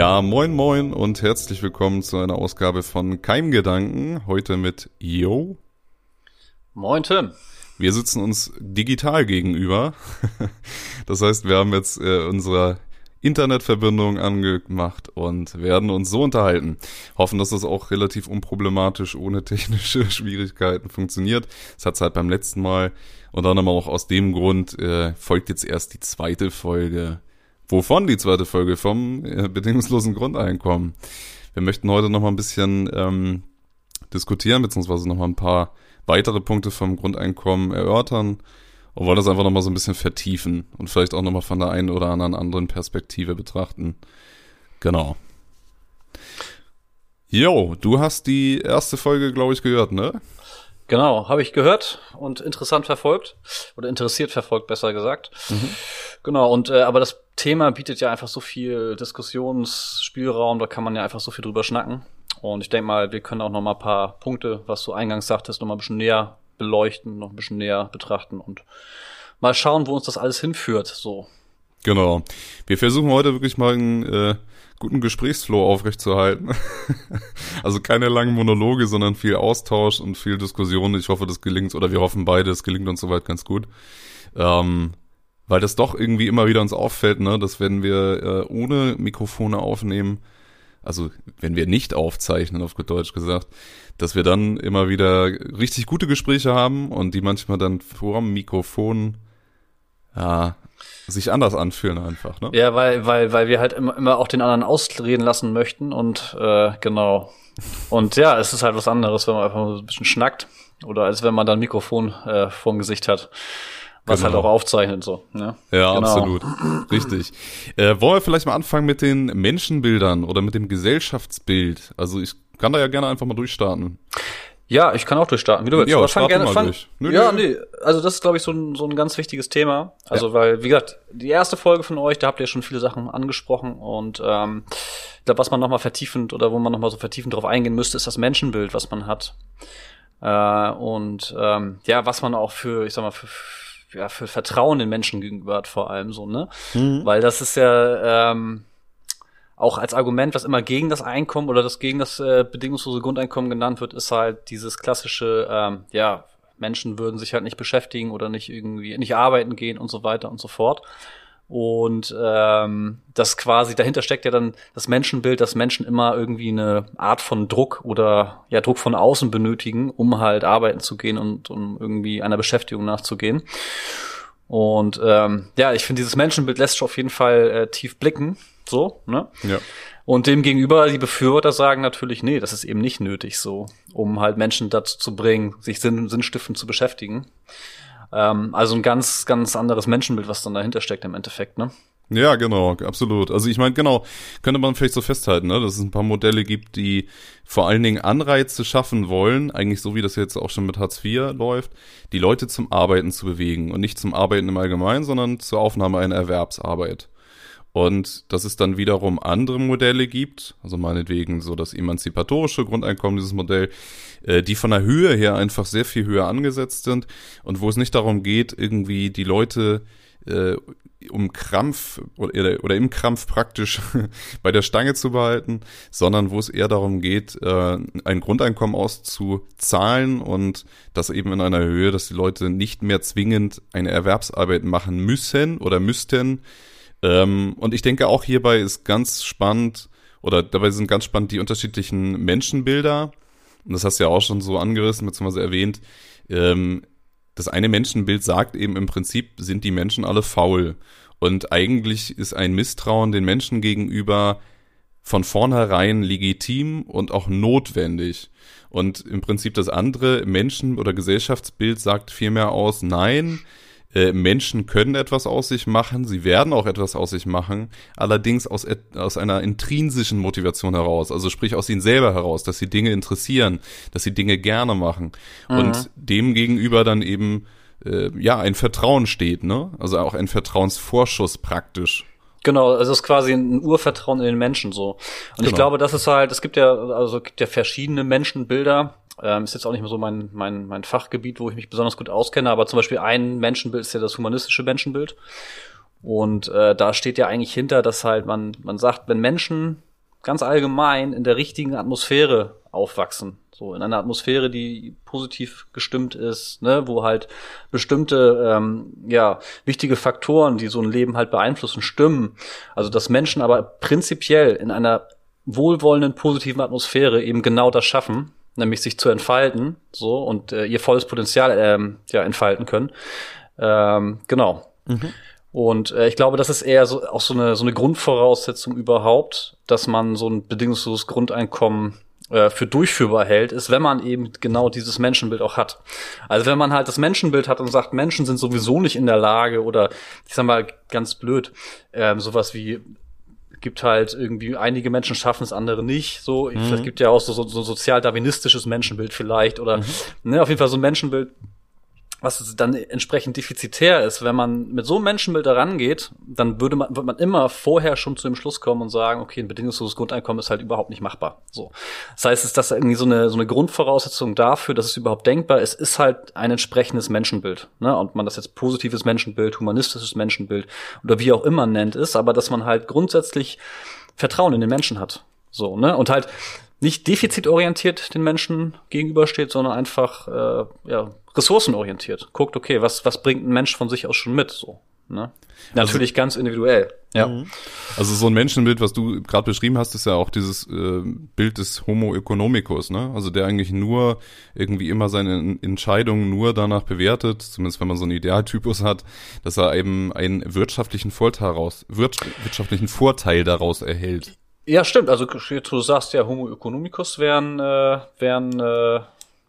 Ja, moin moin und herzlich willkommen zu einer Ausgabe von Keimgedanken. Heute mit Yo. Moin Tim. Wir sitzen uns digital gegenüber. Das heißt, wir haben jetzt äh, unsere Internetverbindung angemacht und werden uns so unterhalten. Hoffen, dass das auch relativ unproblematisch ohne technische Schwierigkeiten funktioniert. Das hat es halt beim letzten Mal. Und dann aber auch aus dem Grund äh, folgt jetzt erst die zweite Folge. Wovon die zweite Folge? Vom äh, bedingungslosen Grundeinkommen. Wir möchten heute noch mal ein bisschen ähm, diskutieren, beziehungsweise noch mal ein paar weitere Punkte vom Grundeinkommen erörtern und wollen das einfach nochmal so ein bisschen vertiefen und vielleicht auch nochmal von der einen oder anderen anderen Perspektive betrachten. Genau. Jo, du hast die erste Folge, glaube ich, gehört, ne? Genau, habe ich gehört und interessant verfolgt oder interessiert verfolgt, besser gesagt. Mhm. Genau, und äh, aber das Thema bietet ja einfach so viel Diskussionsspielraum, da kann man ja einfach so viel drüber schnacken. Und ich denke mal, wir können auch noch mal ein paar Punkte, was du eingangs sagtest, noch mal ein bisschen näher beleuchten, noch ein bisschen näher betrachten und mal schauen, wo uns das alles hinführt. So. Genau. Wir versuchen heute wirklich mal einen äh, guten Gesprächsflow aufrechtzuerhalten. also keine langen Monologe, sondern viel Austausch und viel Diskussion. Ich hoffe, das gelingt, oder wir hoffen beide, es gelingt uns soweit ganz gut. Ähm, weil das doch irgendwie immer wieder uns auffällt, ne, dass wenn wir äh, ohne Mikrofone aufnehmen, also wenn wir nicht aufzeichnen, auf gut Deutsch gesagt, dass wir dann immer wieder richtig gute Gespräche haben und die manchmal dann vor dem Mikrofon ja, sich anders anfühlen einfach, ne? Ja, weil, weil, weil wir halt immer, immer auch den anderen ausreden lassen möchten und äh, genau. Und ja, es ist halt was anderes, wenn man einfach so ein bisschen schnackt oder als wenn man dann ein Mikrofon äh, vorm Gesicht hat was halt genau. halt auch aufzeichnet so. Ne? Ja, genau. absolut. Richtig. Äh, wollen wir vielleicht mal anfangen mit den Menschenbildern oder mit dem Gesellschaftsbild? Also ich kann da ja gerne einfach mal durchstarten. Ja, ich kann auch durchstarten, wie du willst. Ja, fang gerne mal fang, durch. Nö, ja, nee, also das ist, glaube ich, so ein, so ein ganz wichtiges Thema. Also, ja. weil, wie gesagt, die erste Folge von euch, da habt ihr schon viele Sachen angesprochen und ähm, ich glaube, was man nochmal vertiefend oder wo man nochmal so vertiefend drauf eingehen müsste, ist das Menschenbild, was man hat. Äh, und ähm, ja, was man auch für, ich sag mal, für, ja, für Vertrauen den Menschen gegenüber hat, vor allem so, ne? Mhm. Weil das ist ja ähm, auch als Argument, was immer gegen das Einkommen oder das gegen das äh, bedingungslose Grundeinkommen genannt wird, ist halt dieses klassische, ähm, ja, Menschen würden sich halt nicht beschäftigen oder nicht irgendwie nicht arbeiten gehen und so weiter und so fort. Und ähm, das quasi, dahinter steckt ja dann das Menschenbild, dass Menschen immer irgendwie eine Art von Druck oder ja Druck von außen benötigen, um halt arbeiten zu gehen und um irgendwie einer Beschäftigung nachzugehen. Und ähm, ja, ich finde, dieses Menschenbild lässt sich auf jeden Fall äh, tief blicken. So, ne? Ja. Und demgegenüber, die Befürworter sagen natürlich, nee, das ist eben nicht nötig so, um halt Menschen dazu zu bringen, sich sinn sinnstiftend zu beschäftigen. Ähm, also ein ganz, ganz anderes Menschenbild, was dann dahinter steckt im Endeffekt, ne? Ja, genau, absolut. Also ich meine, genau, könnte man vielleicht so festhalten, ne, dass es ein paar Modelle gibt, die vor allen Dingen Anreize schaffen wollen, eigentlich so wie das jetzt auch schon mit Hartz IV läuft, die Leute zum Arbeiten zu bewegen und nicht zum Arbeiten im Allgemeinen, sondern zur Aufnahme einer Erwerbsarbeit. Und dass es dann wiederum andere Modelle gibt, also meinetwegen so das emanzipatorische Grundeinkommen, dieses Modell, äh, die von der Höhe her einfach sehr viel höher angesetzt sind und wo es nicht darum geht, irgendwie die Leute äh, um Krampf oder, oder im Krampf praktisch bei der Stange zu behalten, sondern wo es eher darum geht, äh, ein Grundeinkommen auszuzahlen und das eben in einer Höhe, dass die Leute nicht mehr zwingend eine Erwerbsarbeit machen müssen oder müssten, ähm, und ich denke auch hierbei ist ganz spannend, oder dabei sind ganz spannend die unterschiedlichen Menschenbilder. Und das hast du ja auch schon so angerissen, beziehungsweise erwähnt. Ähm, das eine Menschenbild sagt eben im Prinzip, sind die Menschen alle faul. Und eigentlich ist ein Misstrauen den Menschen gegenüber von vornherein legitim und auch notwendig. Und im Prinzip das andere Menschen- oder Gesellschaftsbild sagt vielmehr aus, nein, äh, Menschen können etwas aus sich machen, sie werden auch etwas aus sich machen, allerdings aus, aus einer intrinsischen Motivation heraus, also sprich aus ihnen selber heraus, dass sie Dinge interessieren, dass sie Dinge gerne machen mhm. und dem gegenüber dann eben äh, ja ein Vertrauen steht, ne? Also auch ein Vertrauensvorschuss praktisch. Genau, also es ist quasi ein Urvertrauen in den Menschen so. Und genau. ich glaube, das ist halt, es gibt ja, also es gibt ja verschiedene Menschenbilder. Ähm, ist jetzt auch nicht mehr so mein, mein, mein Fachgebiet, wo ich mich besonders gut auskenne, aber zum Beispiel ein Menschenbild ist ja das humanistische Menschenbild. Und äh, da steht ja eigentlich hinter, dass halt man, man sagt, wenn Menschen ganz allgemein in der richtigen Atmosphäre aufwachsen, so in einer Atmosphäre, die positiv gestimmt ist, ne, wo halt bestimmte ähm, ja wichtige Faktoren, die so ein Leben halt beeinflussen, stimmen. Also dass Menschen aber prinzipiell in einer wohlwollenden positiven Atmosphäre eben genau das schaffen, nämlich sich zu entfalten, so und äh, ihr volles Potenzial ähm, ja entfalten können. Ähm, genau. Mhm. Und äh, ich glaube, das ist eher so auch so eine so eine Grundvoraussetzung überhaupt, dass man so ein bedingungsloses Grundeinkommen äh, für durchführbar hält, ist, wenn man eben genau dieses Menschenbild auch hat. Also wenn man halt das Menschenbild hat und sagt, Menschen sind sowieso nicht in der Lage oder ich sag mal ganz blöd, ähm, sowas wie gibt halt irgendwie einige Menschen schaffen es, andere nicht. So, mhm. es gibt ja auch so, so, so sozial-darwinistisches Menschenbild vielleicht oder mhm. ne, auf jeden Fall so ein Menschenbild, was dann entsprechend defizitär ist, wenn man mit so einem Menschenbild herangeht, dann würde man, wird man immer vorher schon zu dem Schluss kommen und sagen, okay, ein bedingungsloses Grundeinkommen ist halt überhaupt nicht machbar. So. Das heißt, ist das irgendwie so eine, so eine Grundvoraussetzung dafür, dass es überhaupt denkbar ist, ist halt ein entsprechendes Menschenbild. Ne? Und man das jetzt positives Menschenbild, humanistisches Menschenbild oder wie auch immer nennt, ist, aber dass man halt grundsätzlich Vertrauen in den Menschen hat. So, ne? Und halt nicht defizitorientiert den Menschen gegenübersteht, sondern einfach äh, ja, ressourcenorientiert. Guckt, okay, was, was bringt ein Mensch von sich aus schon mit? So, ne? Natürlich also, ganz individuell. Ja. Mhm. Also so ein Menschenbild, was du gerade beschrieben hast, ist ja auch dieses äh, Bild des Homo economicus, ne? Also der eigentlich nur irgendwie immer seine Entscheidungen nur danach bewertet, zumindest wenn man so einen Idealtypus hat, dass er eben einen wirtschaftlichen Vorteil daraus, wirtschaftlichen Vorteil daraus erhält. Ja, stimmt. Also du sagst ja, Homo economicus wären, äh, wären äh,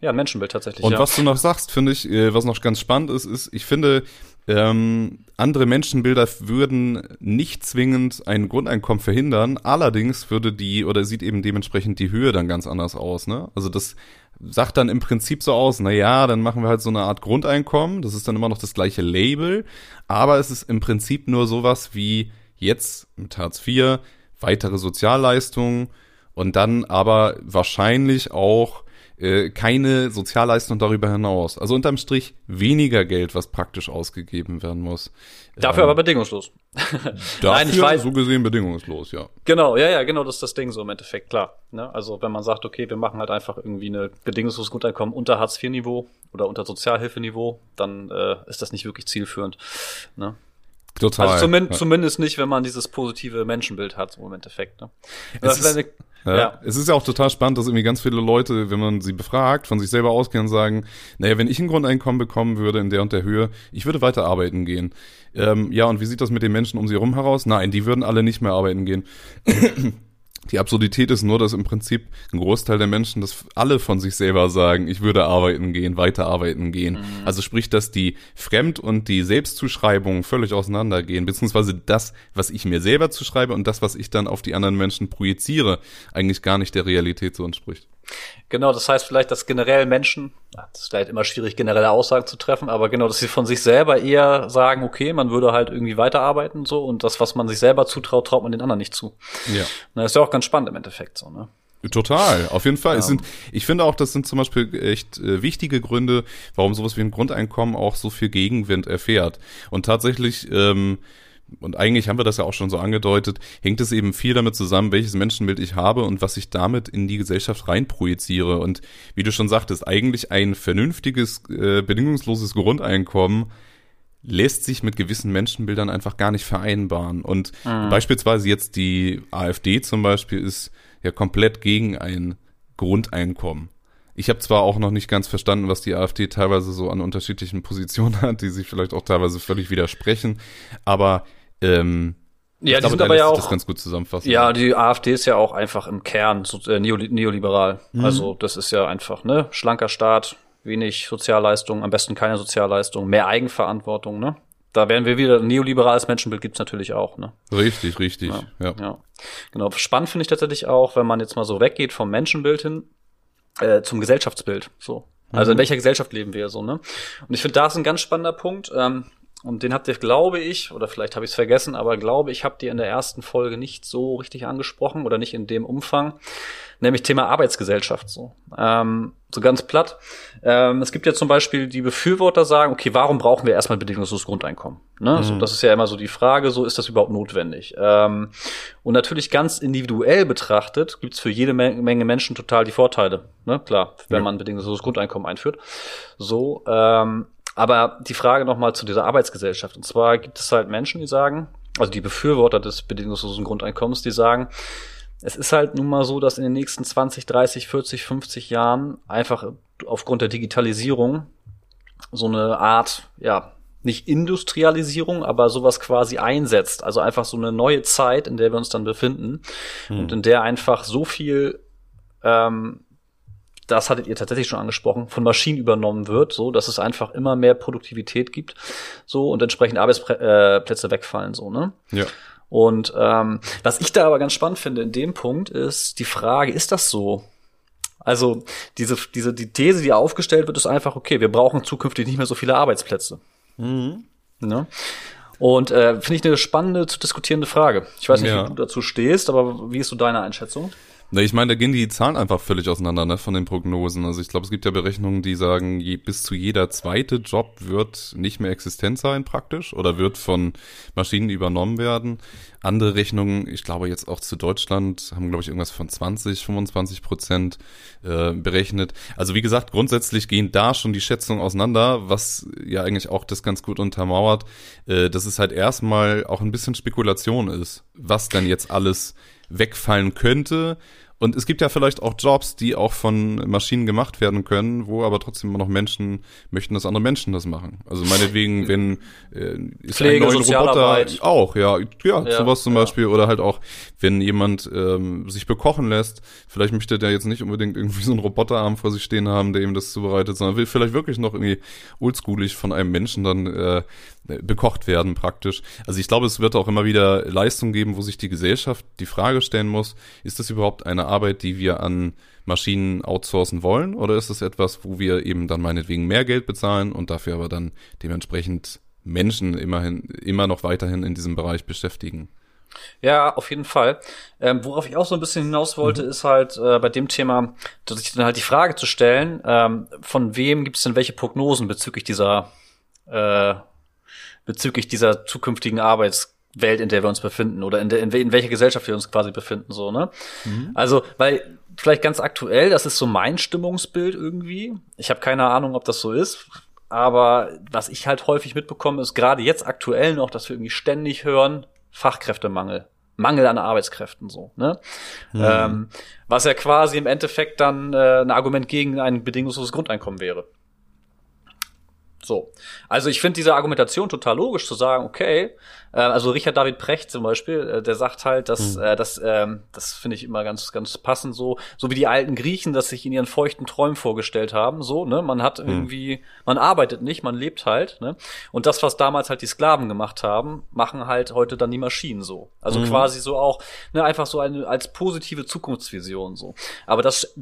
ja ein Menschenbild tatsächlich. Und ja. was du noch sagst, finde ich, äh, was noch ganz spannend ist, ist, ich finde, ähm, andere Menschenbilder würden nicht zwingend ein Grundeinkommen verhindern. Allerdings würde die oder sieht eben dementsprechend die Höhe dann ganz anders aus. Ne? Also das sagt dann im Prinzip so aus, na ja, dann machen wir halt so eine Art Grundeinkommen. Das ist dann immer noch das gleiche Label, aber es ist im Prinzip nur sowas wie jetzt mit Hartz IV weitere Sozialleistungen und dann aber wahrscheinlich auch äh, keine Sozialleistung darüber hinaus. Also unterm Strich weniger Geld, was praktisch ausgegeben werden muss. Dafür ähm, aber bedingungslos. dafür Nein, ich weiß, so gesehen bedingungslos, ja. Genau, ja, ja, genau, das ist das Ding so im Endeffekt, klar. Ne? Also wenn man sagt, okay, wir machen halt einfach irgendwie eine bedingungsloses Grundeinkommen unter Hartz-IV-Niveau oder unter Sozialhilfeniveau, dann äh, ist das nicht wirklich zielführend. Ne? Total. Also zumindest, ja. zumindest nicht, wenn man dieses positive Menschenbild hat, so im Endeffekt. Ne? Es ist, eine, ja. Es ist ja auch total spannend, dass irgendwie ganz viele Leute, wenn man sie befragt, von sich selber ausgehen, sagen, naja, wenn ich ein Grundeinkommen bekommen würde in der und der Höhe, ich würde weiter arbeiten gehen. Ähm, ja, und wie sieht das mit den Menschen um sie herum heraus? Nein, die würden alle nicht mehr arbeiten gehen. Die Absurdität ist nur, dass im Prinzip ein Großteil der Menschen, das alle von sich selber sagen, ich würde arbeiten gehen, weiter arbeiten gehen. Mhm. Also sprich, dass die Fremd- und die Selbstzuschreibung völlig auseinandergehen, beziehungsweise das, was ich mir selber zuschreibe und das, was ich dann auf die anderen Menschen projiziere, eigentlich gar nicht der Realität so entspricht. Genau, das heißt vielleicht, dass generell Menschen, das ist vielleicht immer schwierig, generelle Aussagen zu treffen, aber genau, dass sie von sich selber eher sagen, okay, man würde halt irgendwie weiterarbeiten so und das, was man sich selber zutraut, traut man den anderen nicht zu. Ja. Das ist ja auch ganz spannend im Endeffekt so, ne? Total, auf jeden Fall. Ja. Es sind, ich finde auch, das sind zum Beispiel echt äh, wichtige Gründe, warum sowas wie ein Grundeinkommen auch so viel Gegenwind erfährt. Und tatsächlich ähm, und eigentlich haben wir das ja auch schon so angedeutet, hängt es eben viel damit zusammen, welches Menschenbild ich habe und was ich damit in die Gesellschaft reinprojiziere. Und wie du schon sagtest, eigentlich ein vernünftiges, äh, bedingungsloses Grundeinkommen lässt sich mit gewissen Menschenbildern einfach gar nicht vereinbaren. Und mhm. beispielsweise jetzt die AfD zum Beispiel ist ja komplett gegen ein Grundeinkommen. Ich habe zwar auch noch nicht ganz verstanden, was die AfD teilweise so an unterschiedlichen Positionen hat, die sich vielleicht auch teilweise völlig widersprechen, aber ähm, ja, die sind aber ja auch das ganz gut zusammenfassen. Ja, die AfD ist ja auch einfach im Kern so, äh, neoliberal. Mhm. Also das ist ja einfach ne schlanker Staat, wenig Sozialleistung, am besten keine Sozialleistung, mehr Eigenverantwortung. Ne, da wären wir wieder neoliberales Menschenbild gibt's natürlich auch. Ne, richtig, richtig. Ja, ja. ja. genau. Spannend finde ich tatsächlich auch, wenn man jetzt mal so weggeht vom Menschenbild hin äh, zum Gesellschaftsbild. So, also in mhm. welcher Gesellschaft leben wir so, ne? Und ich finde, da ist ein ganz spannender Punkt. Ähm, und den habt ihr, glaube ich, oder vielleicht habe ich es vergessen, aber glaube ich, habt ihr in der ersten Folge nicht so richtig angesprochen oder nicht in dem Umfang, nämlich Thema Arbeitsgesellschaft. So, ähm, so ganz platt. Ähm, es gibt ja zum Beispiel die Befürworter sagen, okay, warum brauchen wir erstmal bedingungsloses Grundeinkommen? Ne? Mhm. So, das ist ja immer so die Frage, so ist das überhaupt notwendig? Ähm, und natürlich ganz individuell betrachtet gibt's für jede Menge Menschen total die Vorteile. Ne? Klar, wenn ja. man bedingungsloses Grundeinkommen einführt. So, ähm, aber die Frage nochmal zu dieser Arbeitsgesellschaft. Und zwar gibt es halt Menschen, die sagen, also die Befürworter des bedingungslosen Grundeinkommens, die sagen, es ist halt nun mal so, dass in den nächsten 20, 30, 40, 50 Jahren einfach aufgrund der Digitalisierung so eine Art, ja, nicht Industrialisierung, aber sowas quasi einsetzt. Also einfach so eine neue Zeit, in der wir uns dann befinden hm. und in der einfach so viel ähm, das hattet ihr tatsächlich schon angesprochen, von Maschinen übernommen wird, so dass es einfach immer mehr Produktivität gibt, so und entsprechend Arbeitsplätze äh, wegfallen, so ne? Ja. Und ähm, was ich da aber ganz spannend finde in dem Punkt ist die Frage: Ist das so? Also diese diese die These, die aufgestellt wird, ist einfach okay. Wir brauchen zukünftig nicht mehr so viele Arbeitsplätze. Mhm. Ne? Und äh, finde ich eine spannende zu diskutierende Frage. Ich weiß nicht, ja. wie du dazu stehst, aber wie ist so deine Einschätzung? Na, ich meine, da gehen die Zahlen einfach völlig auseinander, ne, von den Prognosen. Also ich glaube, es gibt ja Berechnungen, die sagen, je, bis zu jeder zweite Job wird nicht mehr existent sein praktisch oder wird von Maschinen übernommen werden. Andere Rechnungen, ich glaube jetzt auch zu Deutschland, haben, glaube ich, irgendwas von 20, 25 Prozent äh, berechnet. Also wie gesagt, grundsätzlich gehen da schon die Schätzungen auseinander, was ja eigentlich auch das ganz gut untermauert, äh, dass es halt erstmal auch ein bisschen Spekulation ist, was denn jetzt alles wegfallen könnte und es gibt ja vielleicht auch Jobs, die auch von Maschinen gemacht werden können, wo aber trotzdem immer noch Menschen möchten, dass andere Menschen das machen. Also meinetwegen, wenn äh, ist Pflege, ein neuer Roboter auch, ja, ja, ja sowas zum ja. Beispiel oder halt auch, wenn jemand ähm, sich bekochen lässt, vielleicht möchte der jetzt nicht unbedingt irgendwie so einen Roboterarm vor sich stehen haben, der ihm das zubereitet, sondern will vielleicht wirklich noch irgendwie oldschoolig von einem Menschen dann äh, bekocht werden praktisch. Also ich glaube, es wird auch immer wieder Leistung geben, wo sich die Gesellschaft die Frage stellen muss, ist das überhaupt eine Arbeit, die wir an Maschinen outsourcen wollen oder ist das etwas, wo wir eben dann meinetwegen mehr Geld bezahlen und dafür aber dann dementsprechend Menschen immerhin immer noch weiterhin in diesem Bereich beschäftigen? Ja, auf jeden Fall. Ähm, worauf ich auch so ein bisschen hinaus wollte, mhm. ist halt äh, bei dem Thema, dass ich dann halt die Frage zu stellen, ähm, von wem gibt es denn welche Prognosen bezüglich dieser äh, bezüglich dieser zukünftigen Arbeitswelt, in der wir uns befinden oder in, der, in, in welcher Gesellschaft wir uns quasi befinden, so, ne? Mhm. Also, weil vielleicht ganz aktuell, das ist so mein Stimmungsbild irgendwie. Ich habe keine Ahnung, ob das so ist. Aber was ich halt häufig mitbekomme, ist gerade jetzt aktuell noch, dass wir irgendwie ständig hören, Fachkräftemangel. Mangel an Arbeitskräften so, ne? Mhm. Ähm, was ja quasi im Endeffekt dann äh, ein Argument gegen ein bedingungsloses Grundeinkommen wäre. So. Also ich finde diese Argumentation total logisch zu sagen, okay, äh, also Richard David Precht zum Beispiel, äh, der sagt halt, dass, mhm. äh, das, ähm, das finde ich immer ganz, ganz passend so, so wie die alten Griechen das sich in ihren feuchten Träumen vorgestellt haben, so, ne, man hat mhm. irgendwie, man arbeitet nicht, man lebt halt, ne, und das, was damals halt die Sklaven gemacht haben, machen halt heute dann die Maschinen so. Also mhm. quasi so auch, ne, einfach so eine, als positive Zukunftsvision so. Aber das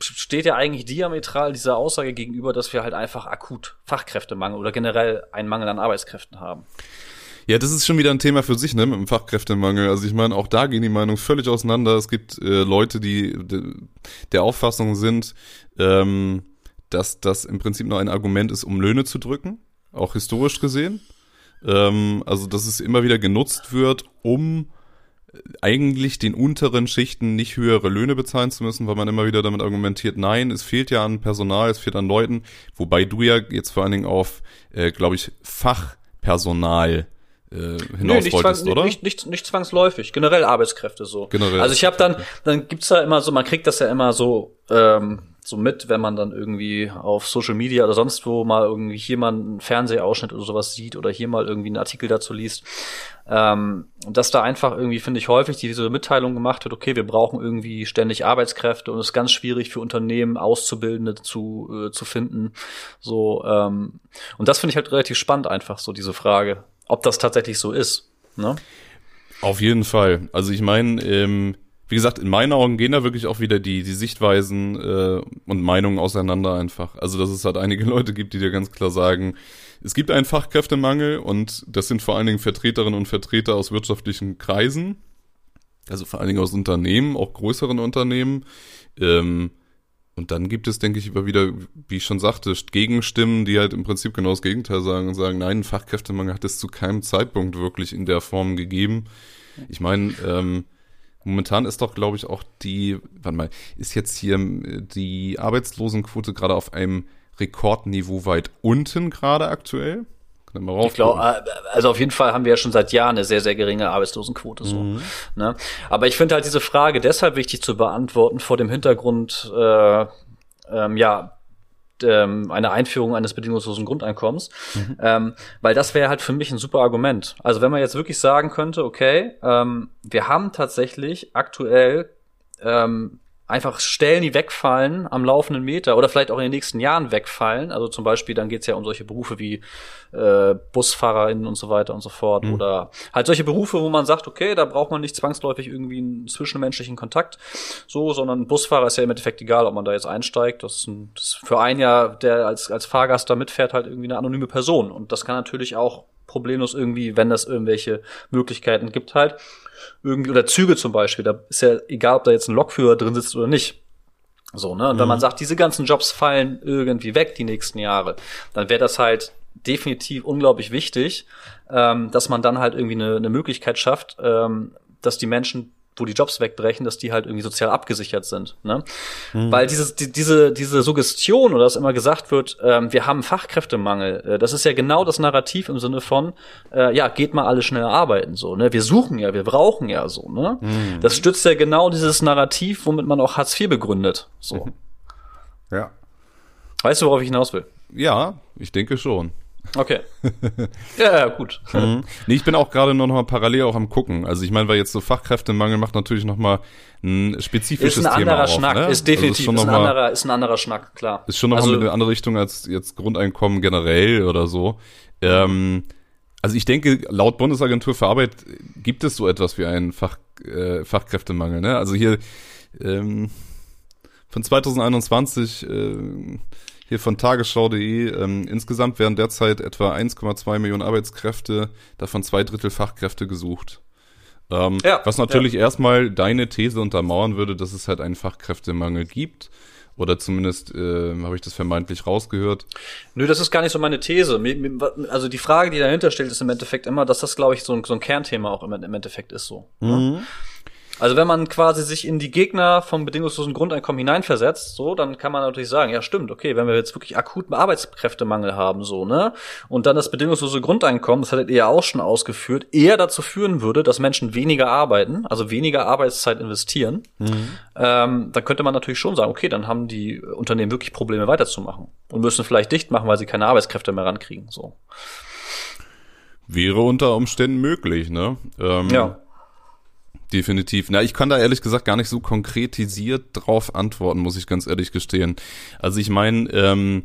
steht ja eigentlich diametral dieser Aussage gegenüber, dass wir halt einfach akut Fachkräftemangel oder generell einen Mangel an Arbeitskräften haben. Ja, das ist schon wieder ein Thema für sich, ne, mit dem Fachkräftemangel. Also ich meine, auch da gehen die Meinungen völlig auseinander. Es gibt äh, Leute, die de, der Auffassung sind, ähm, dass das im Prinzip nur ein Argument ist, um Löhne zu drücken, auch historisch gesehen. Ähm, also dass es immer wieder genutzt wird, um eigentlich den unteren Schichten nicht höhere Löhne bezahlen zu müssen, weil man immer wieder damit argumentiert, nein, es fehlt ja an Personal, es fehlt an Leuten, wobei du ja jetzt vor allen Dingen auf, äh, glaube ich, Fachpersonal äh, hinaus Nö, nicht wolltest, oder? Nicht, nicht, nicht zwangsläufig, generell Arbeitskräfte so. Generell. Also ich habe dann, dann gibt's da immer so, man kriegt das ja immer so ähm, so mit, wenn man dann irgendwie auf Social Media oder sonst wo mal irgendwie hier mal einen Fernsehausschnitt oder sowas sieht oder hier mal irgendwie einen Artikel dazu liest. Ähm, dass da einfach irgendwie, finde ich, häufig diese Mitteilung gemacht wird, okay, wir brauchen irgendwie ständig Arbeitskräfte und es ist ganz schwierig für Unternehmen, Auszubildende zu, äh, zu finden. So, ähm, und das finde ich halt relativ spannend, einfach so diese Frage, ob das tatsächlich so ist. Ne? Auf jeden Fall. Also ich meine, ähm wie gesagt, in meinen Augen gehen da wirklich auch wieder die, die Sichtweisen äh, und Meinungen auseinander einfach. Also, dass es halt einige Leute gibt, die dir ganz klar sagen, es gibt einen Fachkräftemangel und das sind vor allen Dingen Vertreterinnen und Vertreter aus wirtschaftlichen Kreisen, also vor allen Dingen aus Unternehmen, auch größeren Unternehmen. Ähm, und dann gibt es, denke ich, immer wieder, wie ich schon sagte, Gegenstimmen, die halt im Prinzip genau das Gegenteil sagen und sagen, nein, Fachkräftemangel hat es zu keinem Zeitpunkt wirklich in der Form gegeben. Ich meine, ähm, momentan ist doch, glaube ich, auch die, warte mal, ist jetzt hier äh, die Arbeitslosenquote gerade auf einem Rekordniveau weit unten gerade aktuell? Ich glaube, äh, also auf jeden Fall haben wir ja schon seit Jahren eine sehr, sehr geringe Arbeitslosenquote. So, mhm. ne? Aber ich finde halt diese Frage deshalb wichtig zu beantworten vor dem Hintergrund, äh, ähm, ja, ähm, eine Einführung eines bedingungslosen Grundeinkommens, mhm. ähm, weil das wäre halt für mich ein super Argument. Also wenn man jetzt wirklich sagen könnte, okay, ähm, wir haben tatsächlich aktuell ähm, einfach Stellen, die wegfallen am laufenden Meter oder vielleicht auch in den nächsten Jahren wegfallen. Also zum Beispiel, dann geht's ja um solche Berufe wie äh, BusfahrerInnen und so weiter und so fort. Mhm. Oder halt solche Berufe, wo man sagt, okay, da braucht man nicht zwangsläufig irgendwie einen zwischenmenschlichen Kontakt, so, sondern Busfahrer ist ja im Endeffekt egal, ob man da jetzt einsteigt. Das ist, ein, das ist für einen ja, der als, als Fahrgast da mitfährt, halt irgendwie eine anonyme Person. Und das kann natürlich auch problemlos irgendwie, wenn das irgendwelche Möglichkeiten gibt, halt irgendwie, oder Züge zum Beispiel, da ist ja egal, ob da jetzt ein Lokführer drin sitzt oder nicht. So, ne? Und mhm. wenn man sagt, diese ganzen Jobs fallen irgendwie weg die nächsten Jahre, dann wäre das halt definitiv unglaublich wichtig, ähm, dass man dann halt irgendwie eine, eine Möglichkeit schafft, ähm, dass die Menschen wo die Jobs wegbrechen, dass die halt irgendwie sozial abgesichert sind. Ne? Mhm. Weil diese, die, diese, diese Suggestion oder dass immer gesagt wird, ähm, wir haben Fachkräftemangel, äh, das ist ja genau das Narrativ im Sinne von, äh, ja, geht mal alle schnell arbeiten, so, ne? Wir suchen ja, wir brauchen ja so, ne? Mhm. Das stützt ja genau dieses Narrativ, womit man auch Hartz IV begründet. So. Ja. Weißt du, worauf ich hinaus will? Ja, ich denke schon. Okay. ja, gut. Mhm. Nee, ich bin auch gerade noch mal parallel auch am gucken. Also ich meine, weil jetzt so Fachkräftemangel macht natürlich noch mal ein spezifisches Thema Ist ein anderer auf, Schnack, ne? ist definitiv also ist, ist, ein anderer, ist ein anderer Schnack, klar. Ist schon noch also, mal eine andere Richtung als jetzt Grundeinkommen generell oder so. Ähm, also ich denke, laut Bundesagentur für Arbeit gibt es so etwas wie einen Fach, äh, Fachkräftemangel. Ne? Also hier ähm, von 2021 äh, hier von tagesschau.de. Ähm, insgesamt werden derzeit etwa 1,2 Millionen Arbeitskräfte, davon zwei Drittel Fachkräfte gesucht. Ähm, ja, was natürlich ja. erstmal deine These untermauern würde, dass es halt einen Fachkräftemangel gibt. Oder zumindest äh, habe ich das vermeintlich rausgehört. Nö, das ist gar nicht so meine These. Also die Frage, die dahinter stellt, ist im Endeffekt immer, dass das, glaube ich, so ein, so ein Kernthema auch im, Endeffekt ist so. Ne? Also wenn man quasi sich in die Gegner vom bedingungslosen Grundeinkommen hineinversetzt, so, dann kann man natürlich sagen, ja stimmt, okay, wenn wir jetzt wirklich akuten Arbeitskräftemangel haben, so, ne, und dann das bedingungslose Grundeinkommen, das hattet ihr ja auch schon ausgeführt, eher dazu führen würde, dass Menschen weniger arbeiten, also weniger Arbeitszeit investieren, mhm. ähm, dann könnte man natürlich schon sagen, okay, dann haben die Unternehmen wirklich Probleme weiterzumachen und müssen vielleicht dicht machen, weil sie keine Arbeitskräfte mehr rankriegen, so. Wäre unter Umständen möglich, ne? Ähm, ja. Definitiv. Na, ich kann da ehrlich gesagt gar nicht so konkretisiert drauf antworten, muss ich ganz ehrlich gestehen. Also ich meine, ähm,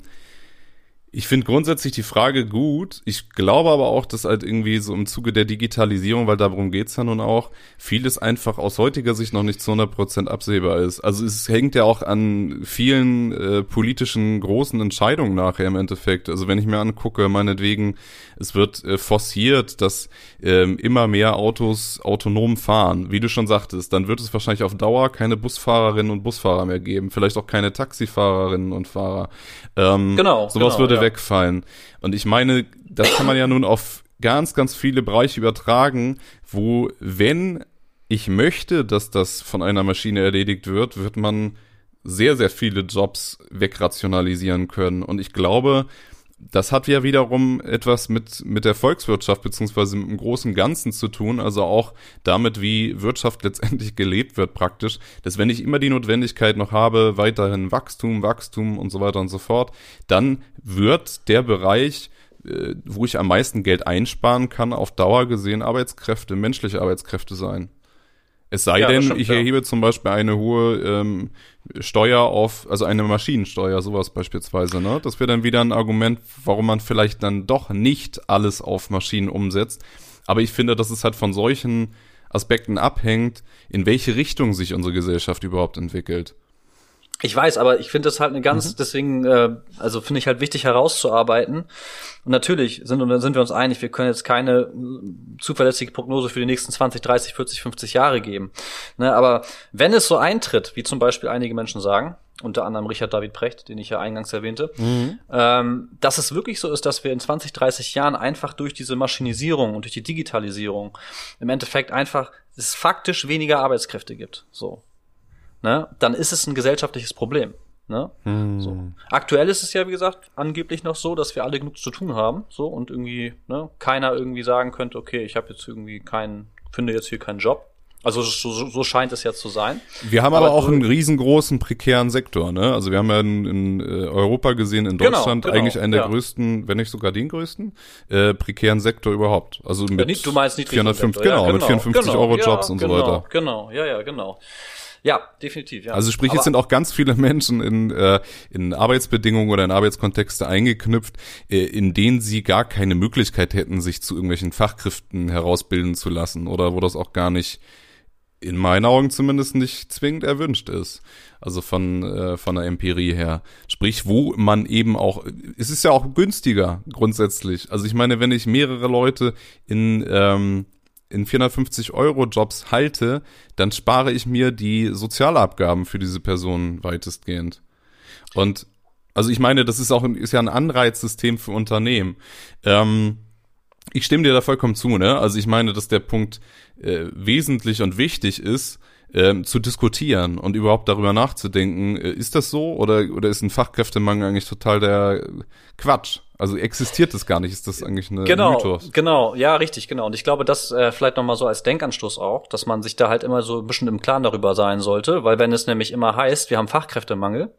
ich finde grundsätzlich die Frage gut. Ich glaube aber auch, dass halt irgendwie so im Zuge der Digitalisierung, weil darum geht's ja nun auch, vieles einfach aus heutiger Sicht noch nicht zu 100 Prozent absehbar ist. Also es hängt ja auch an vielen äh, politischen großen Entscheidungen nachher im Endeffekt. Also wenn ich mir angucke, meinetwegen, es wird äh, forciert, dass ähm, immer mehr Autos autonom fahren. Wie du schon sagtest, dann wird es wahrscheinlich auf Dauer keine Busfahrerinnen und Busfahrer mehr geben. Vielleicht auch keine Taxifahrerinnen und Fahrer. Ähm, genau. Sowas genau, würde ja. wegfallen. Und ich meine, das kann man ja nun auf ganz, ganz viele Bereiche übertragen, wo, wenn ich möchte, dass das von einer Maschine erledigt wird, wird man sehr, sehr viele Jobs wegrationalisieren können. Und ich glaube, das hat ja wiederum etwas mit, mit der Volkswirtschaft beziehungsweise mit dem großen Ganzen zu tun, also auch damit, wie Wirtschaft letztendlich gelebt wird praktisch, dass wenn ich immer die Notwendigkeit noch habe, weiterhin Wachstum, Wachstum und so weiter und so fort, dann wird der Bereich, äh, wo ich am meisten Geld einsparen kann, auf Dauer gesehen Arbeitskräfte, menschliche Arbeitskräfte sein. Es sei ja, denn, stimmt, ich erhebe ja. zum Beispiel eine hohe ähm, Steuer auf, also eine Maschinensteuer, sowas beispielsweise, ne? Das wäre dann wieder ein Argument, warum man vielleicht dann doch nicht alles auf Maschinen umsetzt. Aber ich finde, dass es halt von solchen Aspekten abhängt, in welche Richtung sich unsere Gesellschaft überhaupt entwickelt. Ich weiß, aber ich finde das halt eine ganz, mhm. deswegen, äh, also finde ich halt wichtig herauszuarbeiten. Und natürlich sind, und dann sind wir uns einig, wir können jetzt keine äh, zuverlässige Prognose für die nächsten 20, 30, 40, 50 Jahre geben. Ne, aber wenn es so eintritt, wie zum Beispiel einige Menschen sagen, unter anderem Richard David Precht, den ich ja eingangs erwähnte, mhm. ähm, dass es wirklich so ist, dass wir in 20, 30 Jahren einfach durch diese Maschinisierung und durch die Digitalisierung im Endeffekt einfach es faktisch weniger Arbeitskräfte gibt. So ne, dann ist es ein gesellschaftliches Problem. Ne? Hm. So. Aktuell ist es ja, wie gesagt, angeblich noch so, dass wir alle genug zu tun haben, so und irgendwie ne, keiner irgendwie sagen könnte, okay, ich habe jetzt irgendwie keinen, finde jetzt hier keinen Job. Also so, so scheint es ja zu sein. Wir haben aber, aber auch einen riesengroßen prekären Sektor, ne? Also wir haben ja in, in äh, Europa gesehen, in genau, Deutschland genau, genau, eigentlich einen der ja. größten, wenn nicht sogar den größten, äh, prekären Sektor überhaupt. Also mit ja, du meinst nicht 450, genau, ja, genau, mit 54 genau, Euro Jobs und so genau, weiter. Genau, ja, ja, genau. Ja, definitiv. Ja. Also sprich, es sind auch ganz viele Menschen in, äh, in Arbeitsbedingungen oder in Arbeitskontexte eingeknüpft, äh, in denen sie gar keine Möglichkeit hätten, sich zu irgendwelchen Fachkräften herausbilden zu lassen oder wo das auch gar nicht in meinen Augen zumindest nicht zwingend erwünscht ist. Also von, äh, von der Empirie her. Sprich, wo man eben auch, es ist ja auch günstiger grundsätzlich. Also ich meine, wenn ich mehrere Leute in, ähm, in 450 Euro Jobs halte, dann spare ich mir die Sozialabgaben für diese Personen weitestgehend. Und also ich meine, das ist auch ist ja ein Anreizsystem für Unternehmen. Ähm, ich stimme dir da vollkommen zu, ne? Also ich meine, dass der Punkt äh, wesentlich und wichtig ist, ähm, zu diskutieren und überhaupt darüber nachzudenken, äh, ist das so oder, oder ist ein Fachkräftemangel eigentlich total der Quatsch? Also existiert das gar nicht, ist das eigentlich eine genau, Mythos? Genau, ja, richtig, genau. Und ich glaube, das äh, vielleicht nochmal so als Denkanstoß auch, dass man sich da halt immer so ein bisschen im Klaren darüber sein sollte, weil wenn es nämlich immer heißt, wir haben Fachkräftemangel,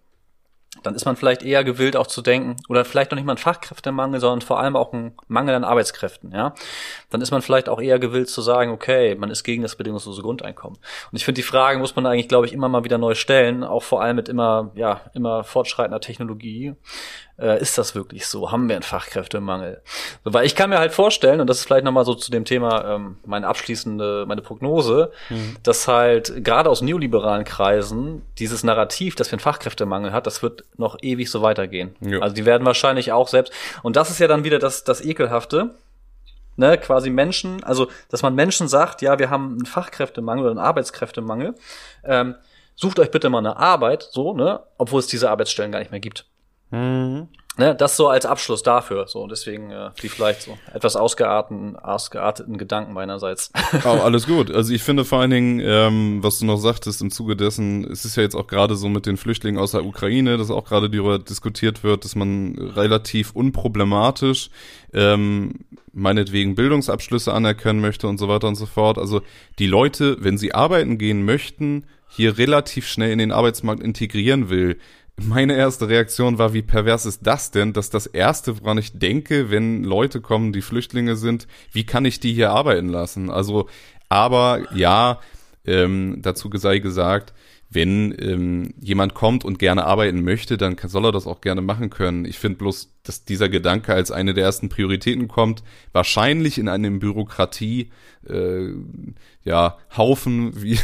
dann ist man vielleicht eher gewillt auch zu denken, oder vielleicht noch nicht mal ein Fachkräftemangel, sondern vor allem auch ein Mangel an Arbeitskräften, ja. Dann ist man vielleicht auch eher gewillt zu sagen, okay, man ist gegen das bedingungslose Grundeinkommen. Und ich finde, die Fragen muss man eigentlich, glaube ich, immer mal wieder neu stellen, auch vor allem mit immer, ja, immer fortschreitender Technologie äh, ist das wirklich so? Haben wir einen Fachkräftemangel? So, weil ich kann mir halt vorstellen, und das ist vielleicht nochmal so zu dem Thema ähm, meine abschließende, meine Prognose, mhm. dass halt gerade aus neoliberalen Kreisen dieses Narrativ, dass wir einen Fachkräftemangel hat, das wird noch ewig so weitergehen. Ja. Also die werden wahrscheinlich auch selbst, und das ist ja dann wieder das, das Ekelhafte, ne, quasi Menschen, also dass man Menschen sagt, ja, wir haben einen Fachkräftemangel oder einen Arbeitskräftemangel, ähm, sucht euch bitte mal eine Arbeit, so, ne, obwohl es diese Arbeitsstellen gar nicht mehr gibt. Mhm. Ne, das so als Abschluss dafür. So, deswegen äh, die vielleicht so etwas ausgearteten, ausgearteten Gedanken meinerseits. Oh, alles gut. Also ich finde vor allen Dingen, ähm, was du noch sagtest im Zuge dessen, es ist ja jetzt auch gerade so mit den Flüchtlingen aus der Ukraine, dass auch gerade darüber diskutiert wird, dass man relativ unproblematisch ähm, meinetwegen Bildungsabschlüsse anerkennen möchte und so weiter und so fort. Also die Leute, wenn sie arbeiten gehen möchten, hier relativ schnell in den Arbeitsmarkt integrieren will meine erste Reaktion war, wie pervers ist das denn, dass das erste, woran ich denke, wenn Leute kommen, die Flüchtlinge sind, wie kann ich die hier arbeiten lassen? Also, aber ja, ähm, dazu sei gesagt, wenn ähm, jemand kommt und gerne arbeiten möchte, dann soll er das auch gerne machen können. Ich finde bloß, dass dieser Gedanke als eine der ersten Prioritäten kommt, wahrscheinlich in einem Bürokratie, äh, ja, Haufen wie,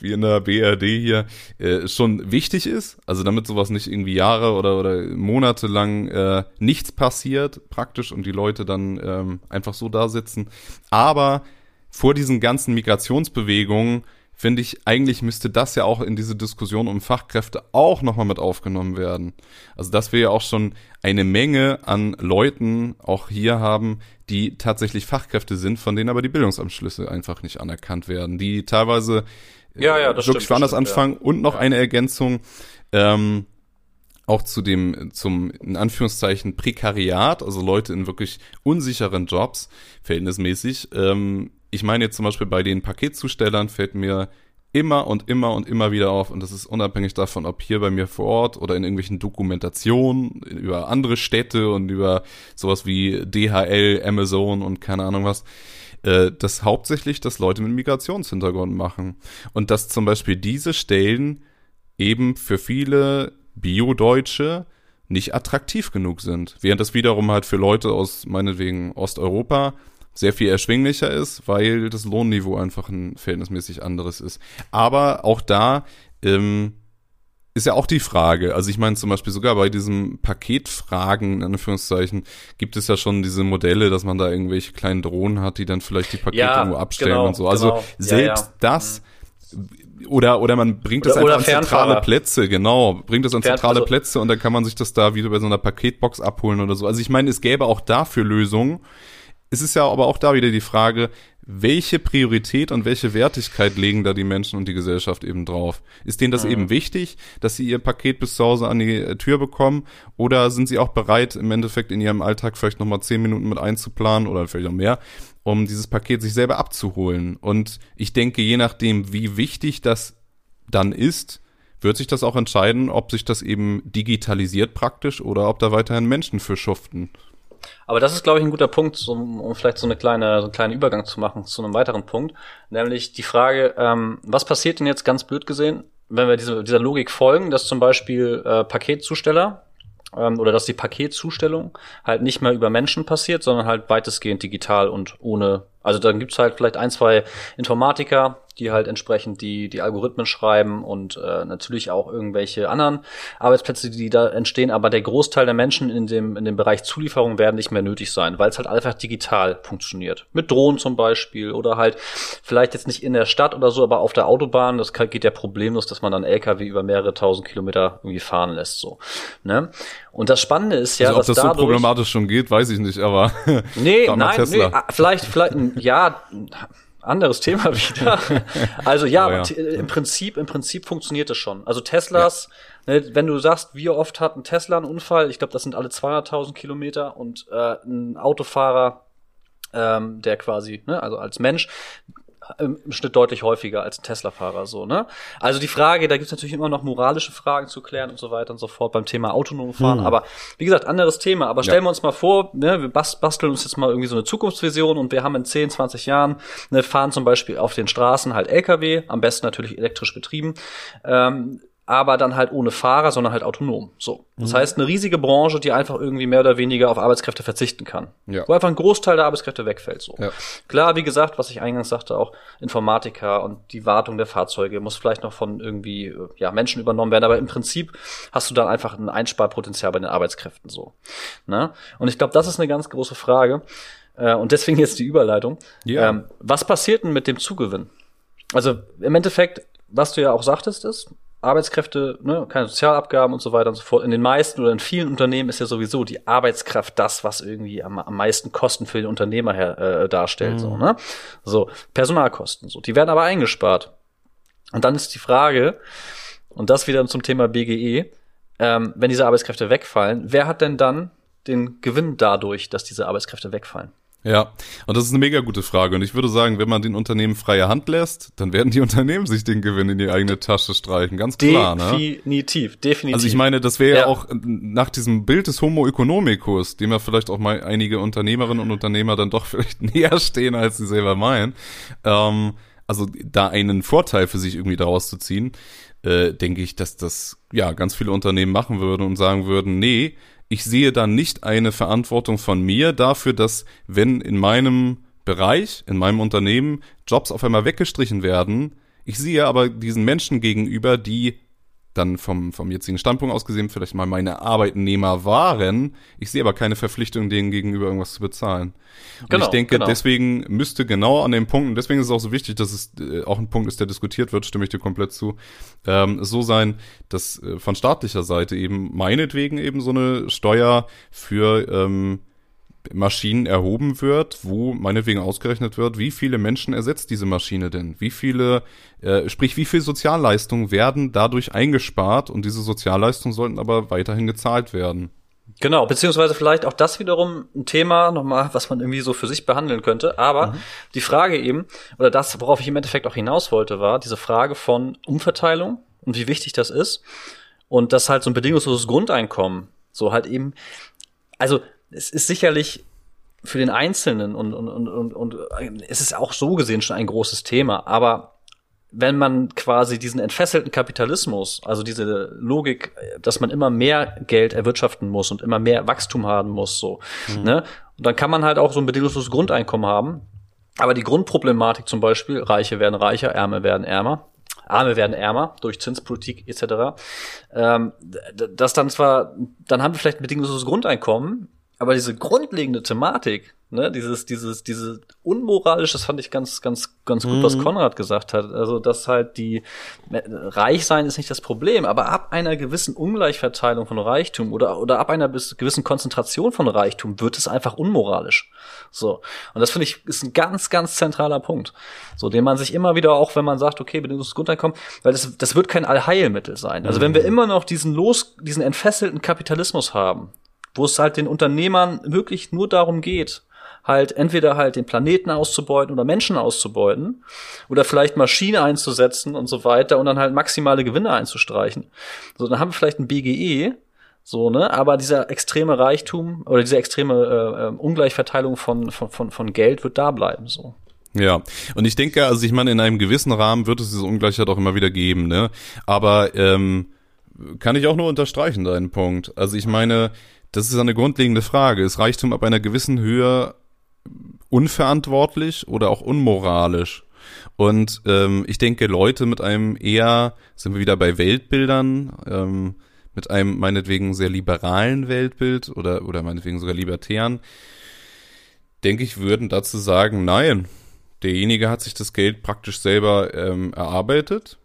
wie in der BRD hier, äh, schon wichtig ist. Also damit sowas nicht irgendwie Jahre oder, oder Monate lang äh, nichts passiert, praktisch, und die Leute dann ähm, einfach so da sitzen. Aber vor diesen ganzen Migrationsbewegungen finde ich, eigentlich müsste das ja auch in diese Diskussion um Fachkräfte auch nochmal mit aufgenommen werden. Also, dass wir ja auch schon eine Menge an Leuten auch hier haben, die tatsächlich Fachkräfte sind, von denen aber die Bildungsabschlüsse einfach nicht anerkannt werden, die teilweise ja, ja, das wirklich stimmt, woanders anfangen. Ja. Und noch ja. eine Ergänzung, ähm, auch zu dem, zum, in Anführungszeichen, Prekariat, also Leute in wirklich unsicheren Jobs, verhältnismäßig, ähm, ich meine jetzt zum Beispiel bei den Paketzustellern fällt mir immer und immer und immer wieder auf, und das ist unabhängig davon, ob hier bei mir vor Ort oder in irgendwelchen Dokumentationen über andere Städte und über sowas wie DHL, Amazon und keine Ahnung was, äh, dass hauptsächlich das Leute mit Migrationshintergrund machen. Und dass zum Beispiel diese Stellen eben für viele Bio-Deutsche nicht attraktiv genug sind. Während das wiederum halt für Leute aus meinetwegen Osteuropa sehr viel erschwinglicher ist, weil das Lohnniveau einfach ein verhältnismäßig anderes ist. Aber auch da, ähm, ist ja auch die Frage. Also ich meine zum Beispiel sogar bei diesem Paketfragen, in Anführungszeichen, gibt es ja schon diese Modelle, dass man da irgendwelche kleinen Drohnen hat, die dann vielleicht die Pakete Ja, irgendwo abstellen genau, und so. Also genau. Ja, selbst ja. Mhm. das oder oder man bringt Oder- das einfach an zentrale. Plätze, genau, bringt das an zentrale also- Plätze und dann kann man sich das da wieder bei so einer Paketbox abholen oder so. Also ich meine, es gäbe auch dafür Lösungen. Es ist ja aber auch da wieder die Frage, welche Priorität und welche Wertigkeit legen da die Menschen und die Gesellschaft eben drauf? Ist denen das eben wichtig, dass sie ihr Paket bis zu Hause an die äh, Tür bekommen? Oder sind sie auch bereit, im Endeffekt in ihrem Alltag vielleicht nochmal zehn Minuten mit einzuplanen oder vielleicht auch mehr, um dieses Paket sich selber abzuholen? Und ich denke, je nachdem, wie wichtig das dann ist, wird sich das auch entscheiden, ob sich das eben digitalisiert praktisch oder ob da weiterhin Menschen für schuften. Aber das ist, glaube ich, ein guter Punkt, so, um vielleicht so eine kleine, so einen kleinen Übergang zu machen zu einem weiteren Punkt, nämlich die Frage, ähm, was passiert denn jetzt ganz blöd gesehen, wenn wir diese, dieser Logik folgen, dass zum Beispiel äh, Paketzusteller ähm, oder dass die Paketzustellung halt nicht mehr über Menschen passiert, sondern halt weitestgehend digital und ohne, also dann gibt's halt vielleicht ein, zwei Informatiker, die halt entsprechend die, die Algorithmen schreiben und äh, natürlich auch irgendwelche anderen Arbeitsplätze, die da entstehen, aber der Großteil der Menschen in dem, in dem Bereich Zulieferung werden nicht mehr nötig sein, weil es halt einfach digital funktioniert. Mit Drohnen zum Beispiel oder halt vielleicht jetzt nicht in der Stadt oder so, aber auf der Autobahn, das kann, geht ja problemlos, dass man dann LKW über mehrere tausend Kilometer irgendwie fahren lässt, so. Ne? Und das Spannende ist ja, also, ob dass das so dadurch, problematisch schon geht, weiß ich nicht, aber Nee, nein, nee, Tesla. ah, vielleicht, vielleicht, ja, anderes Thema wieder. Also ja, Oh ja. t- im Prinzip, im Prinzip funktioniert es schon. Also Teslas, ne, wenn du sagst, wie oft hat ein Tesla einen Unfall? Ich glaube, das sind alle 200.000 Kilometer und äh, ein Autofahrer, ähm, der quasi, ne, also als Mensch im Schnitt deutlich häufiger als ein Tesla-Fahrer so, ne? Also die Frage, da gibt's natürlich immer noch moralische Fragen zu klären und so weiter und so fort beim Thema autonom fahren. Aber wie gesagt, anderes Thema. Aber stellen wir uns mal vor, ne, wir bas- basteln uns jetzt mal irgendwie so eine Zukunftsvision und wir haben in 10, 20 Jahren, ne, fahren zum Beispiel auf den Straßen halt LKW, am besten natürlich elektrisch betrieben. Ähm, aber dann halt ohne Fahrer, sondern halt autonom. So. Das heißt, eine riesige Branche, die einfach irgendwie mehr oder weniger auf Arbeitskräfte verzichten kann. Ja. Wo einfach ein Großteil der Arbeitskräfte wegfällt. So. Ja. Klar, wie gesagt, was ich eingangs sagte, auch Informatiker und die Wartung der Fahrzeuge muss vielleicht noch von irgendwie äh, ja, Menschen übernommen werden, aber im Prinzip hast du dann einfach ein Einsparpotenzial bei den Arbeitskräften so. Ne? Und ich glaube, das ist eine ganz große Frage. Äh, und deswegen jetzt die Überleitung. Ja. Ähm, was passiert denn mit dem Zugewinn? Also im Endeffekt, was du ja auch sagtest, ist, Arbeitskräfte, ne, keine Sozialabgaben und so weiter und so fort. In den meisten oder in vielen Unternehmen ist ja sowieso die Arbeitskraft das, was irgendwie am, am meisten Kosten für den Unternehmer her, äh, darstellt. So, ne? so, Personalkosten, so. Die werden aber eingespart. Und dann ist die Frage, und das wieder zum Thema BGE, ähm, wenn diese Arbeitskräfte wegfallen, wer hat denn dann den Gewinn dadurch, dass diese Arbeitskräfte wegfallen? Ja, und das ist eine mega gute Frage. Und ich würde sagen, wenn man den Unternehmen freie Hand lässt, dann werden die Unternehmen sich den Gewinn in die eigene Tasche streichen. Ganz klar, ne? Definitiv, definitiv. Also ich meine, das wäre ja. Ja. auch nach diesem Bild des Homo economicus, dem ja vielleicht auch mal einige Unternehmerinnen und Unternehmer dann doch vielleicht näher stehen, als sie selber meinen. Ähm, also da einen Vorteil für sich irgendwie daraus zu ziehen, äh, denke ich, dass das ja ganz viele Unternehmen machen würden und sagen würden, nee, ich sehe da nicht eine Verantwortung von mir dafür, dass wenn in meinem Bereich, in meinem Unternehmen Jobs auf einmal weggestrichen werden, ich sehe aber diesen Menschen gegenüber, die dann vom, vom jetzigen Standpunkt aus gesehen vielleicht mal meine Arbeitnehmer waren. Ich sehe aber keine Verpflichtung, denen gegenüber irgendwas zu bezahlen. Und Genau, ich denke, genau. deswegen müsste genau an dem Punkt, und deswegen ist es auch so wichtig, dass es äh, auch ein Punkt ist, der diskutiert wird, stimme ich dir komplett zu, ähm, so sein, dass äh, von staatlicher Seite eben meinetwegen eben so eine Steuer für ähm, Maschinen erhoben wird, wo meinetwegen ausgerechnet wird, wie viele Menschen ersetzt diese Maschine denn? Wie viele, äh, sprich, wie viel Sozialleistungen werden dadurch eingespart und diese Sozialleistungen sollten aber weiterhin gezahlt werden? Genau, beziehungsweise vielleicht auch das wiederum ein Thema nochmal, was man irgendwie so für sich behandeln könnte. Aber die Frage eben, oder das, worauf ich im Endeffekt auch hinaus wollte, war diese Frage von Umverteilung und wie wichtig das ist. Und das halt so ein bedingungsloses Grundeinkommen, so halt eben, also es ist sicherlich für den Einzelnen und, und, und, und, und es ist auch so gesehen schon ein großes Thema, aber wenn man quasi diesen entfesselten Kapitalismus, also diese Logik, dass man immer mehr Geld erwirtschaften muss und immer mehr Wachstum haben muss, so, ne? Und dann kann man halt auch so ein bedingungsloses Grundeinkommen haben. Aber die Grundproblematik zum Beispiel, Reiche werden reicher, Ärmer werden ärmer, Arme werden ärmer durch Zinspolitik etc. Ähm, das dann zwar, dann haben wir vielleicht ein bedingungsloses Grundeinkommen, aber diese grundlegende Thematik, ne, dieses, dieses, diese unmoralisch, das fand ich ganz, ganz, ganz gut, mhm. was Konrad gesagt hat. Also, dass halt die reich sein ist nicht das Problem, aber ab einer gewissen Ungleichverteilung von Reichtum oder, oder ab einer gewissen Konzentration von Reichtum wird es einfach unmoralisch. So. Und das finde ich ist ein ganz, ganz zentraler Punkt. So, den man sich immer wieder, auch wenn man sagt, okay, bedingungsloses Grundeinkommen, weil das, das wird kein Allheilmittel sein. Also, wenn wir mhm. immer noch diesen los, diesen entfesselten Kapitalismus haben, wo es halt den Unternehmern wirklich nur darum geht, halt entweder halt den Planeten auszubeuten oder Menschen auszubeuten oder vielleicht Maschine einzusetzen und so weiter und dann halt maximale Gewinne einzustreichen. So, dann haben wir vielleicht ein BGE, so, ne? Aber dieser extreme Reichtum oder diese extreme äh, äh, Ungleichverteilung von, von, von, von Geld wird da bleiben, so. Ja, und ich denke, also ich meine, in einem gewissen Rahmen wird es diese Ungleichheit auch immer wieder geben, ne? Aber ähm, kann ich auch nur unterstreichen, deinen Punkt. Also ich meine, das ist eine grundlegende Frage. Ist Reichtum ab einer gewissen Höhe unverantwortlich oder auch unmoralisch? Und ähm, ich denke, Leute mit einem eher, sind wir wieder bei Weltbildern, ähm, mit einem meinetwegen sehr liberalen Weltbild oder, oder meinetwegen sogar libertären, denke ich, würden dazu sagen, nein, derjenige hat sich das Geld praktisch selber ähm, erarbeitet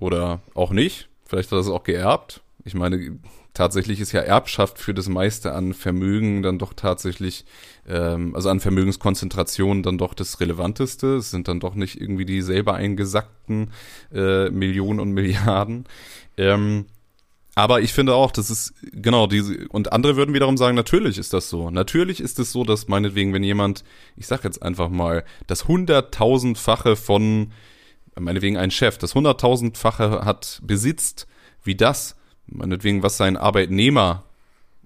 oder auch nicht. Vielleicht hat er es auch geerbt. Ich meine, tatsächlich ist ja Erbschaft für das meiste an Vermögen dann doch tatsächlich, ähm, also an Vermögenskonzentration dann doch das Relevanteste. Es sind dann doch nicht irgendwie die selber eingesackten äh, Millionen und Milliarden. Ähm, aber ich finde auch, das ist genau diese und andere würden wiederum sagen, natürlich ist das so. Natürlich ist es so, dass meinetwegen, wenn jemand, ich sag jetzt einfach mal, das hunderttausendfache von meinetwegen ein Chef, das hunderttausendfache hat besitzt, wie das meinetwegen, was sein Arbeitnehmer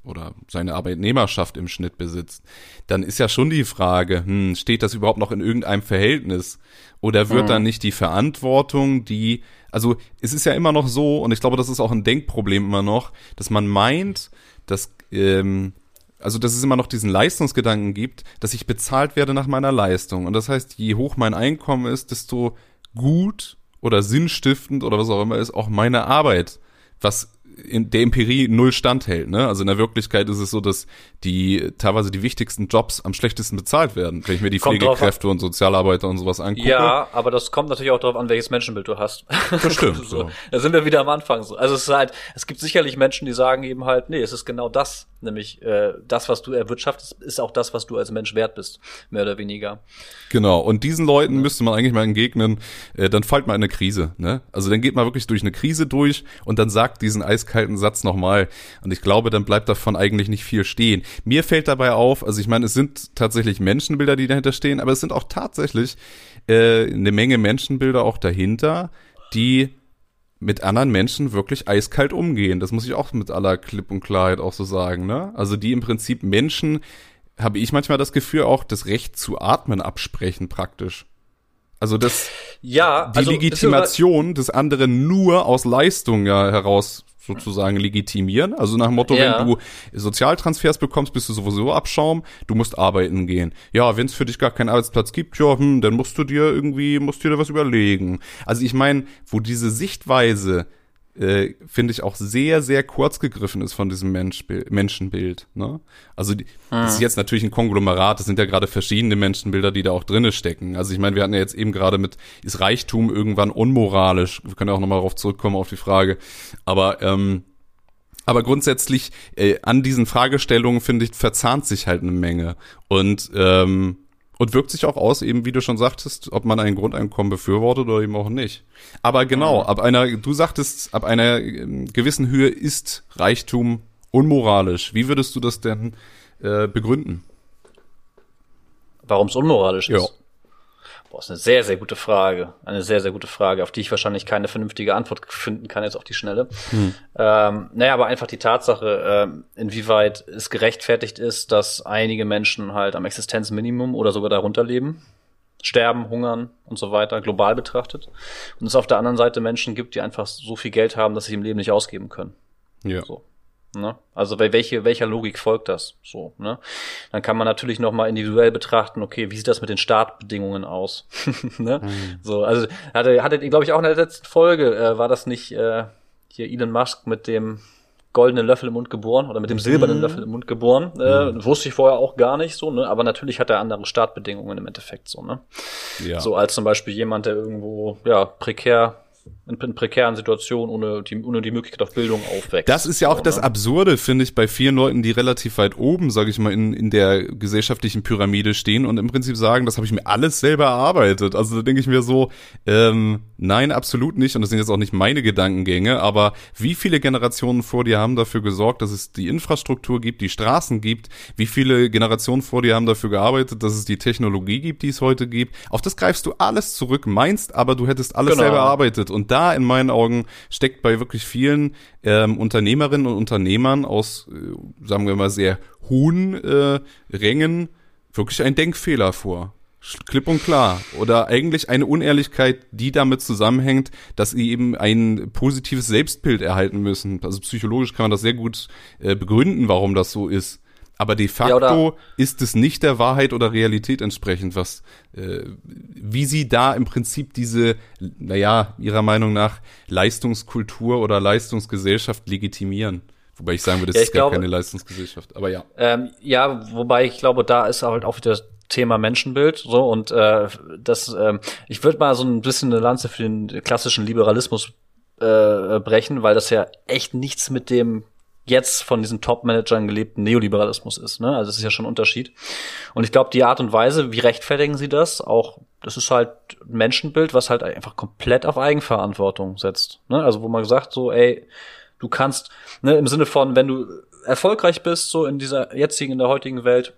oder seine Arbeitnehmerschaft im Schnitt besitzt, dann ist ja schon die Frage, hm, steht das überhaupt noch in irgendeinem Verhältnis? Oder wird mhm. dann nicht die Verantwortung, die, also es ist ja immer noch so, und ich glaube, das ist auch ein Denkproblem immer noch, dass man meint, dass, ähm, also dass es immer noch diesen Leistungsgedanken gibt, dass ich bezahlt werde nach meiner Leistung. Und das heißt, je hoch mein Einkommen ist, desto gut oder sinnstiftend oder was auch immer ist auch meine Arbeit, was in der Empirie null standhält. Ne? Also in der Wirklichkeit ist es so, dass die teilweise die wichtigsten Jobs am schlechtesten bezahlt werden, wenn ich mir die kommt Pflegekräfte und Sozialarbeiter und sowas angucke. Ja, aber das kommt natürlich auch darauf an, welches Menschenbild du hast. Das stimmt. so. Da sind wir wieder am Anfang so. Also es ist halt, es gibt sicherlich Menschen, die sagen eben halt, nee, es ist genau das, nämlich äh, das, was du erwirtschaftest, ist auch das, was du als Mensch wert bist, mehr oder weniger. Genau. Und diesen Leuten ja. müsste man eigentlich mal entgegnen, äh, dann fällt man in eine Krise. Ne? Also dann geht man wirklich durch eine Krise durch und dann sagt diesen eiskalten Satz nochmal. Und ich glaube, dann bleibt davon eigentlich nicht viel stehen. Mir fällt dabei auf, also ich meine, es sind tatsächlich Menschenbilder, die dahinter stehen, aber es sind auch tatsächlich äh, eine Menge Menschenbilder auch dahinter, die mit anderen Menschen wirklich eiskalt umgehen. Das muss ich auch mit aller Klipp und Klarheit auch so sagen. Ne? Also die im Prinzip Menschen, habe ich manchmal das Gefühl, auch das Recht zu atmen absprechen praktisch. Also das, ja, die also, Legitimation des anderen nur aus Leistung ja heraus sozusagen legitimieren. Also nach dem Motto, ja. wenn du Sozialtransfers bekommst, bist du sowieso Abschaum, du musst arbeiten gehen. Ja, wenn es für dich gar keinen Arbeitsplatz gibt, ja, hm, dann musst du dir irgendwie, musst du dir was überlegen. Also ich meine, wo diese Sichtweise äh, finde ich auch sehr, sehr kurz gegriffen ist von diesem Menschbild, Menschenbild. Ne? Also die, ah. das ist jetzt natürlich ein Konglomerat, das sind ja gerade verschiedene Menschenbilder, die da auch drinne stecken. Also ich meine, wir hatten ja jetzt eben gerade mit, ist Reichtum irgendwann unmoralisch? Wir können ja auch nochmal darauf zurückkommen, auf die Frage. Aber ähm, aber grundsätzlich äh, an diesen Fragestellungen, finde ich, verzahnt sich halt eine Menge. Und ähm, und wirkt sich auch aus, eben wie du schon sagtest, ob man ein Grundeinkommen befürwortet oder eben auch nicht. Aber genau, ab einer, du sagtest, ab einer ähm, gewissen Höhe ist Reichtum unmoralisch. Wie würdest du das denn äh, begründen? Warum es unmoralisch ist? Ja. Boah, ist eine sehr, sehr gute Frage. Eine sehr, sehr gute Frage, auf die ich wahrscheinlich keine vernünftige Antwort finden kann jetzt auf die Schnelle. Hm. Ähm, naja, aber einfach die Tatsache, ähm, inwieweit es gerechtfertigt ist, dass einige Menschen halt am Existenzminimum oder sogar darunter leben, sterben, hungern und so weiter, global betrachtet. Und es auf der anderen Seite Menschen gibt, die einfach so viel Geld haben, dass sie im Leben nicht ausgeben können. Ja. So. Ne? Also bei welche, welcher Logik folgt das? So, ne? Dann kann man natürlich nochmal individuell betrachten, okay, wie sieht das mit den Startbedingungen aus? ne? Mhm. So, also hatte, hattet ihr, glaube ich, auch in der letzten Folge, äh, war das nicht äh, hier Elon Musk mit dem goldenen Löffel im Mund geboren oder mit dem silbernen mhm. Löffel im Mund geboren. Äh, mhm. Wusste ich vorher auch gar nicht so, ne? Aber natürlich hat er andere Startbedingungen im Endeffekt so, ne? Ja. So als zum Beispiel jemand, der irgendwo ja prekär in, in prekären Situationen ohne die, ohne die Möglichkeit auf Bildung aufwächst. Das ist ja auch so, das ne? Absurde, finde ich, bei vielen Leuten, die relativ weit oben, sage ich mal, in, in der gesellschaftlichen Pyramide stehen und im Prinzip sagen, das habe ich mir alles selber erarbeitet. Also da denke ich mir so, ähm, nein, absolut nicht. Und das sind jetzt auch nicht meine Gedankengänge, aber wie viele Generationen vor dir haben dafür gesorgt, dass es die Infrastruktur gibt, die Straßen gibt? Wie viele Generationen vor dir haben dafür gearbeitet, dass es die Technologie gibt, die es heute gibt? Auf das greifst du alles zurück, meinst aber, du hättest alles genau. selber erarbeitet. Und da in meinen Augen steckt bei wirklich vielen ähm, Unternehmerinnen und Unternehmern aus, äh, sagen wir mal, sehr hohen äh, Rängen wirklich ein Denkfehler vor. Klipp und klar. Oder eigentlich eine Unehrlichkeit, die damit zusammenhängt, dass sie eben ein positives Selbstbild erhalten müssen. Also psychologisch kann man das sehr gut äh, begründen, warum das so ist. Aber de facto ja, ist es nicht der Wahrheit oder Realität entsprechend, was, äh, wie sie da im Prinzip diese, naja, ihrer Meinung nach Leistungskultur oder Leistungsgesellschaft legitimieren. Wobei ich sagen würde, das ja, ist gar glaube, keine Leistungsgesellschaft, aber ja. Ähm, ja, wobei ich glaube, da ist halt auch wieder Thema Menschenbild so und äh, das äh, ich würde mal so ein bisschen eine Lanze für den klassischen Liberalismus äh, brechen, weil das ja echt nichts mit dem jetzt von diesen Top-Managern gelebten Neoliberalismus ist. Ne? Also das ist ja schon ein Unterschied. Und ich glaube, die Art und Weise, wie rechtfertigen sie das, auch das ist halt ein Menschenbild, was halt einfach komplett auf Eigenverantwortung setzt. Ne? Also wo man sagt, so, ey, du kannst, ne, im Sinne von, wenn du erfolgreich bist, so in dieser jetzigen, in der heutigen Welt,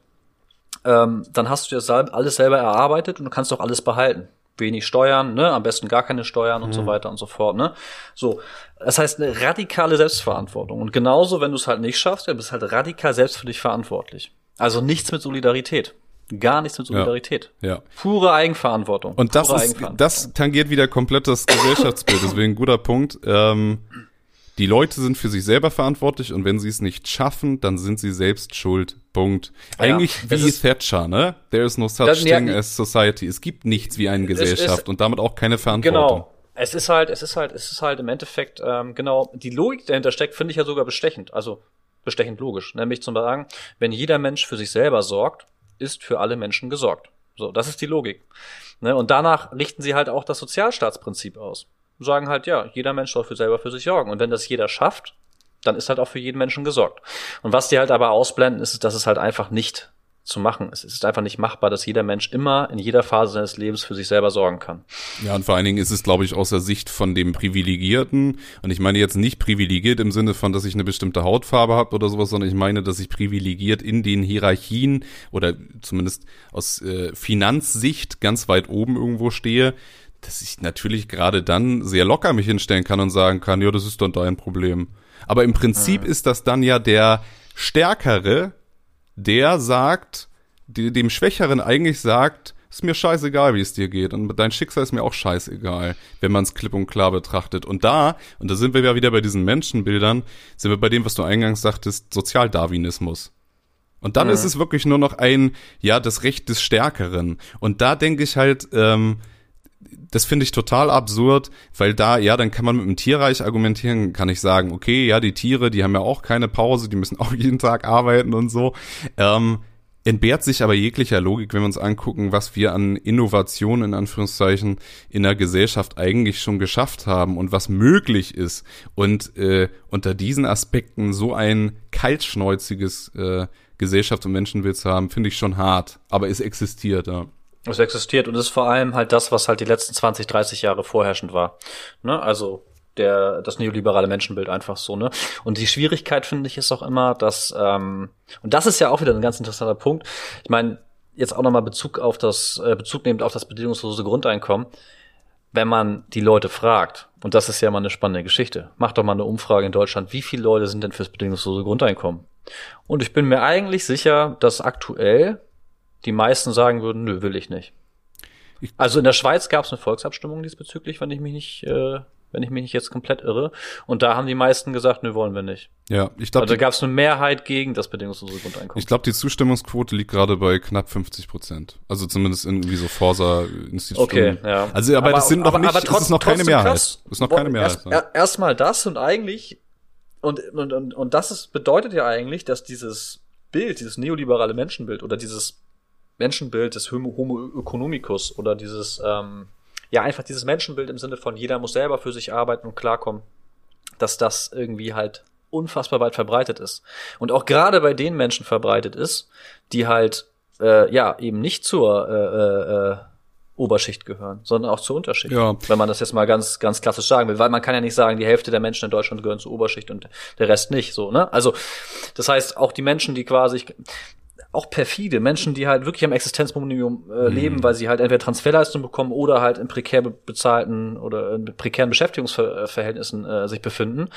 ähm, dann hast du dir alles selber erarbeitet und du kannst auch alles behalten wenig Steuern, ne, am besten gar keine Steuern und mhm. so weiter und so fort, ne. So, das heißt eine radikale Selbstverantwortung und genauso, wenn du es halt nicht schaffst, dann bist halt radikal selbst für dich verantwortlich. Also nichts mit Solidarität. Gar nichts mit Solidarität. Ja. ja. Pure Eigenverantwortung. Und das ist, das tangiert wieder komplett das Gesellschaftsbild. Deswegen guter Punkt. Ähm, die Leute sind für sich selber verantwortlich und wenn sie es nicht schaffen, dann sind sie selbst schuld. Punkt. Eigentlich ja, wie Thatcher, ne? There is no such thing ja, as society. Es gibt nichts wie eine Gesellschaft ist, und damit auch keine Verantwortung. Genau. Es ist halt, es ist halt, es ist halt im Endeffekt, ähm, genau, die Logik dahinter steckt, finde ich ja sogar bestechend. Also bestechend logisch. Nämlich zum sagen, wenn jeder Mensch für sich selber sorgt, ist für alle Menschen gesorgt. So, das ist die Logik. Ne? Und danach richten sie halt auch das Sozialstaatsprinzip aus sagen halt, ja, jeder Mensch soll für selber für sich sorgen. Und wenn das jeder schafft, dann ist halt auch für jeden Menschen gesorgt. Und was die halt aber ausblenden, ist, dass es halt einfach nicht zu machen. Es ist einfach nicht machbar, dass jeder Mensch immer in jeder Phase seines Lebens für sich selber sorgen kann. Ja, und vor allen Dingen ist es, glaube ich, aus der Sicht von dem Privilegierten, und ich meine jetzt nicht privilegiert im Sinne von, dass ich eine bestimmte Hautfarbe habe oder sowas, sondern ich meine, dass ich privilegiert in den Hierarchien oder zumindest aus äh, Finanzsicht ganz weit oben irgendwo stehe, dass ich natürlich gerade dann sehr locker mich hinstellen kann und sagen kann, ja, das ist dann dein Problem. Aber im Prinzip mhm. ist das dann ja der Stärkere, der sagt, die, dem Schwächeren eigentlich sagt, ist mir scheißegal, wie es dir geht. Und dein Schicksal ist mir auch scheißegal, wenn man es klipp und klar betrachtet. Und da, und da sind wir ja wieder bei diesen Menschenbildern, sind wir bei dem, was du eingangs sagtest, Sozialdarwinismus. Und dann mhm. ist es wirklich nur noch ein, ja, das Recht des Stärkeren. Und da denke ich halt, ähm, das finde ich total absurd, weil da, ja, dann kann man mit dem Tierreich argumentieren, kann ich sagen, okay, ja, die Tiere, die haben ja auch keine Pause, die müssen auch jeden Tag arbeiten und so. Ähm, entbehrt sich aber jeglicher Logik, wenn wir uns angucken, was wir an Innovation in Anführungszeichen in der Gesellschaft eigentlich schon geschafft haben und was möglich ist. Und äh, unter diesen Aspekten so ein kaltschnäuziges äh, Gesellschaft und Menschenbild zu haben, finde ich schon hart. Aber es existiert, ja. Es existiert und ist vor allem halt das, was halt die letzten 20, 30 Jahre vorherrschend war. Ne? Also der das neoliberale Menschenbild einfach so, ne? Und die Schwierigkeit, finde ich, ist auch immer, dass, ähm, und das ist ja auch wieder ein ganz interessanter Punkt. Ich meine, jetzt auch nochmal Bezug auf das, äh, Bezug nehmend auf das bedingungslose Grundeinkommen, wenn man die Leute fragt, und das ist ja mal eine spannende Geschichte, macht doch mal eine Umfrage in Deutschland, wie viele Leute sind denn fürs bedingungslose Grundeinkommen? Und ich bin mir eigentlich sicher, dass aktuell die meisten sagen würden, nö, will ich nicht. Also in der Schweiz gab es eine Volksabstimmung diesbezüglich, wenn ich mich nicht, äh, wenn ich mich nicht jetzt komplett irre. Und da haben die meisten gesagt, nö, wollen wir nicht. Ja, ich glaube. Also da gab es eine Mehrheit gegen das bedingungslose Grundeinkommen. Ich glaube, die Zustimmungsquote liegt gerade bei knapp 50 Prozent. Also zumindest irgendwie so Forsa-Institut. Okay, ja. Also, aber, aber das sind noch aber, nicht, aber trotz, ist noch keine Mehrheit. Krass, ist noch keine Mehrheit. Erst, Erstmal das und eigentlich, und, und, und, und das ist, bedeutet ja eigentlich, dass dieses Bild, dieses neoliberale Menschenbild oder dieses Menschenbild des Homo, economicus oder dieses, ähm, ja, einfach dieses Menschenbild im Sinne von jeder muss selber für sich arbeiten und klarkommen, dass das irgendwie halt unfassbar weit verbreitet ist. Und auch gerade bei den Menschen verbreitet ist, die halt, äh, ja, eben nicht zur äh, äh, Oberschicht gehören, sondern auch zur Unterschicht. Ja. Wenn man das jetzt mal ganz, ganz klassisch sagen will, weil man kann ja nicht sagen, die Hälfte der Menschen in Deutschland gehören zur Oberschicht und der Rest nicht, so, ne? Also, das heißt, auch die Menschen, die quasi, auch perfide Menschen, die halt wirklich am Existenzminimum äh, mhm. leben, weil sie halt entweder Transferleistung bekommen oder halt in prekär bezahlten oder in prekären Beschäftigungsverhältnissen äh, sich befinden,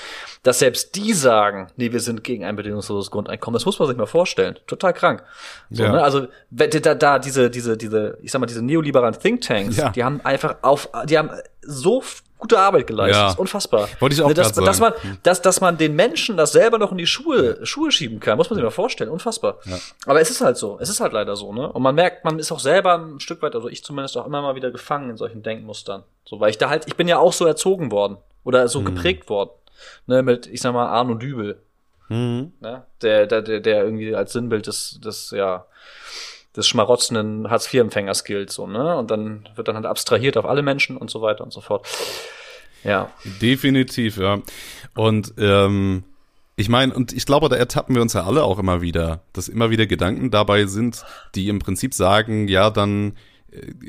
dass selbst die sagen, nee, wir sind gegen ein bedingungsloses Grundeinkommen. Das muss man sich mal vorstellen. Total krank. So, ja. ne? Also da, da diese diese diese ich sag mal diese neoliberalen Thinktanks, ja. die haben einfach auf die haben so gute Arbeit geleistet. Ja. unfassbar. Wollte ich auch dass, sagen. dass man, dass, dass man den Menschen das selber noch in die Schuhe, Schuhe schieben kann, muss man sich mal vorstellen. Unfassbar. Ja. Aber es ist halt so. Es ist halt leider so, ne? Und man merkt, man ist auch selber ein Stück weit, also ich zumindest auch immer mal wieder gefangen in solchen Denkmustern. So, weil ich da halt, ich bin ja auch so erzogen worden. Oder so mhm. geprägt worden. Ne, mit, ich sag mal, Arno Dübel. Mhm. Ne? Der, der, der, der irgendwie als Sinnbild des, des, ja, des schmarotzenden Hartz-IV-Empfängers gilt, so, ne? Und dann wird dann halt abstrahiert auf alle Menschen und so weiter und so fort. Ja. Definitiv, ja. Und ähm, ich meine, und ich glaube, da ertappen wir uns ja alle auch immer wieder, dass immer wieder Gedanken dabei sind, die im Prinzip sagen, ja, dann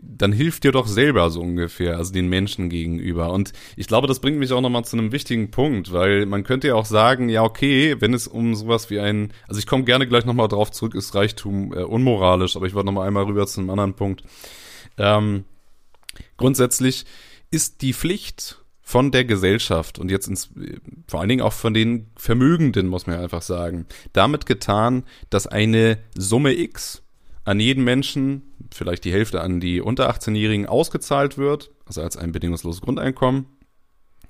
dann hilft dir doch selber so ungefähr, also den Menschen gegenüber. Und ich glaube, das bringt mich auch nochmal zu einem wichtigen Punkt, weil man könnte ja auch sagen, ja, okay, wenn es um sowas wie ein, also ich komme gerne gleich nochmal drauf zurück, ist Reichtum äh, unmoralisch, aber ich wollte nochmal einmal rüber zu einem anderen Punkt. Ähm, grundsätzlich ist die Pflicht von der Gesellschaft und jetzt ins, vor allen Dingen auch von den Vermögenden, muss man ja einfach sagen, damit getan, dass eine Summe X an jeden Menschen, vielleicht die Hälfte an die unter 18-Jährigen ausgezahlt wird, also als ein bedingungsloses Grundeinkommen.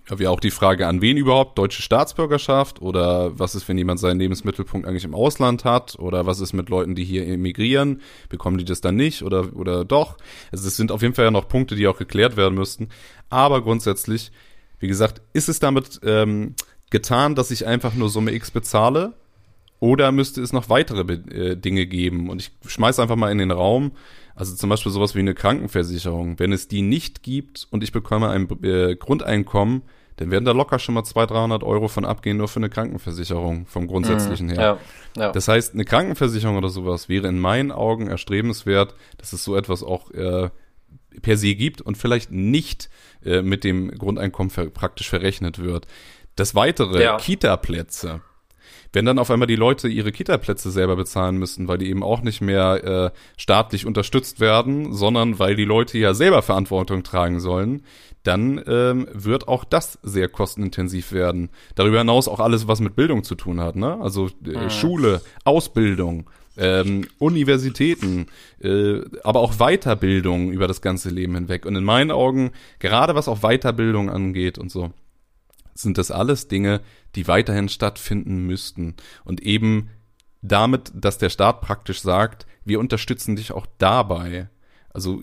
Wie auch die Frage, an wen überhaupt deutsche Staatsbürgerschaft oder was ist, wenn jemand seinen Lebensmittelpunkt eigentlich im Ausland hat oder was ist mit Leuten, die hier emigrieren, bekommen die das dann nicht oder, oder doch? Also es sind auf jeden Fall ja noch Punkte, die auch geklärt werden müssten. Aber grundsätzlich, wie gesagt, ist es damit ähm, getan, dass ich einfach nur Summe X bezahle oder müsste es noch weitere äh, Dinge geben? Und ich schmeiß einfach mal in den Raum, also zum Beispiel sowas wie eine Krankenversicherung. Wenn es die nicht gibt und ich bekomme ein äh, Grundeinkommen, dann werden da locker schon mal 200, 300 Euro von abgehen, nur für eine Krankenversicherung vom Grundsätzlichen mhm, her. Ja, ja. Das heißt, eine Krankenversicherung oder sowas wäre in meinen Augen erstrebenswert, dass es so etwas auch äh, per se gibt und vielleicht nicht äh, mit dem Grundeinkommen ver praktisch verrechnet wird. Das weitere, ja. Kita-Plätze wenn dann auf einmal die Leute ihre Kita-Plätze selber bezahlen müssen, weil die eben auch nicht mehr äh, staatlich unterstützt werden, sondern weil die Leute ja selber Verantwortung tragen sollen, dann ähm, wird auch das sehr kostenintensiv werden. Darüber hinaus auch alles, was mit Bildung zu tun hat, ne? Also äh. Schule, Ausbildung, ähm, Universitäten, äh, aber auch Weiterbildung über das ganze Leben hinweg. Und in meinen Augen, gerade was auch Weiterbildung angeht und so, sind das alles Dinge, die weiterhin stattfinden müssten. Und eben damit, dass der Staat praktisch sagt, wir unterstützen dich auch dabei. Also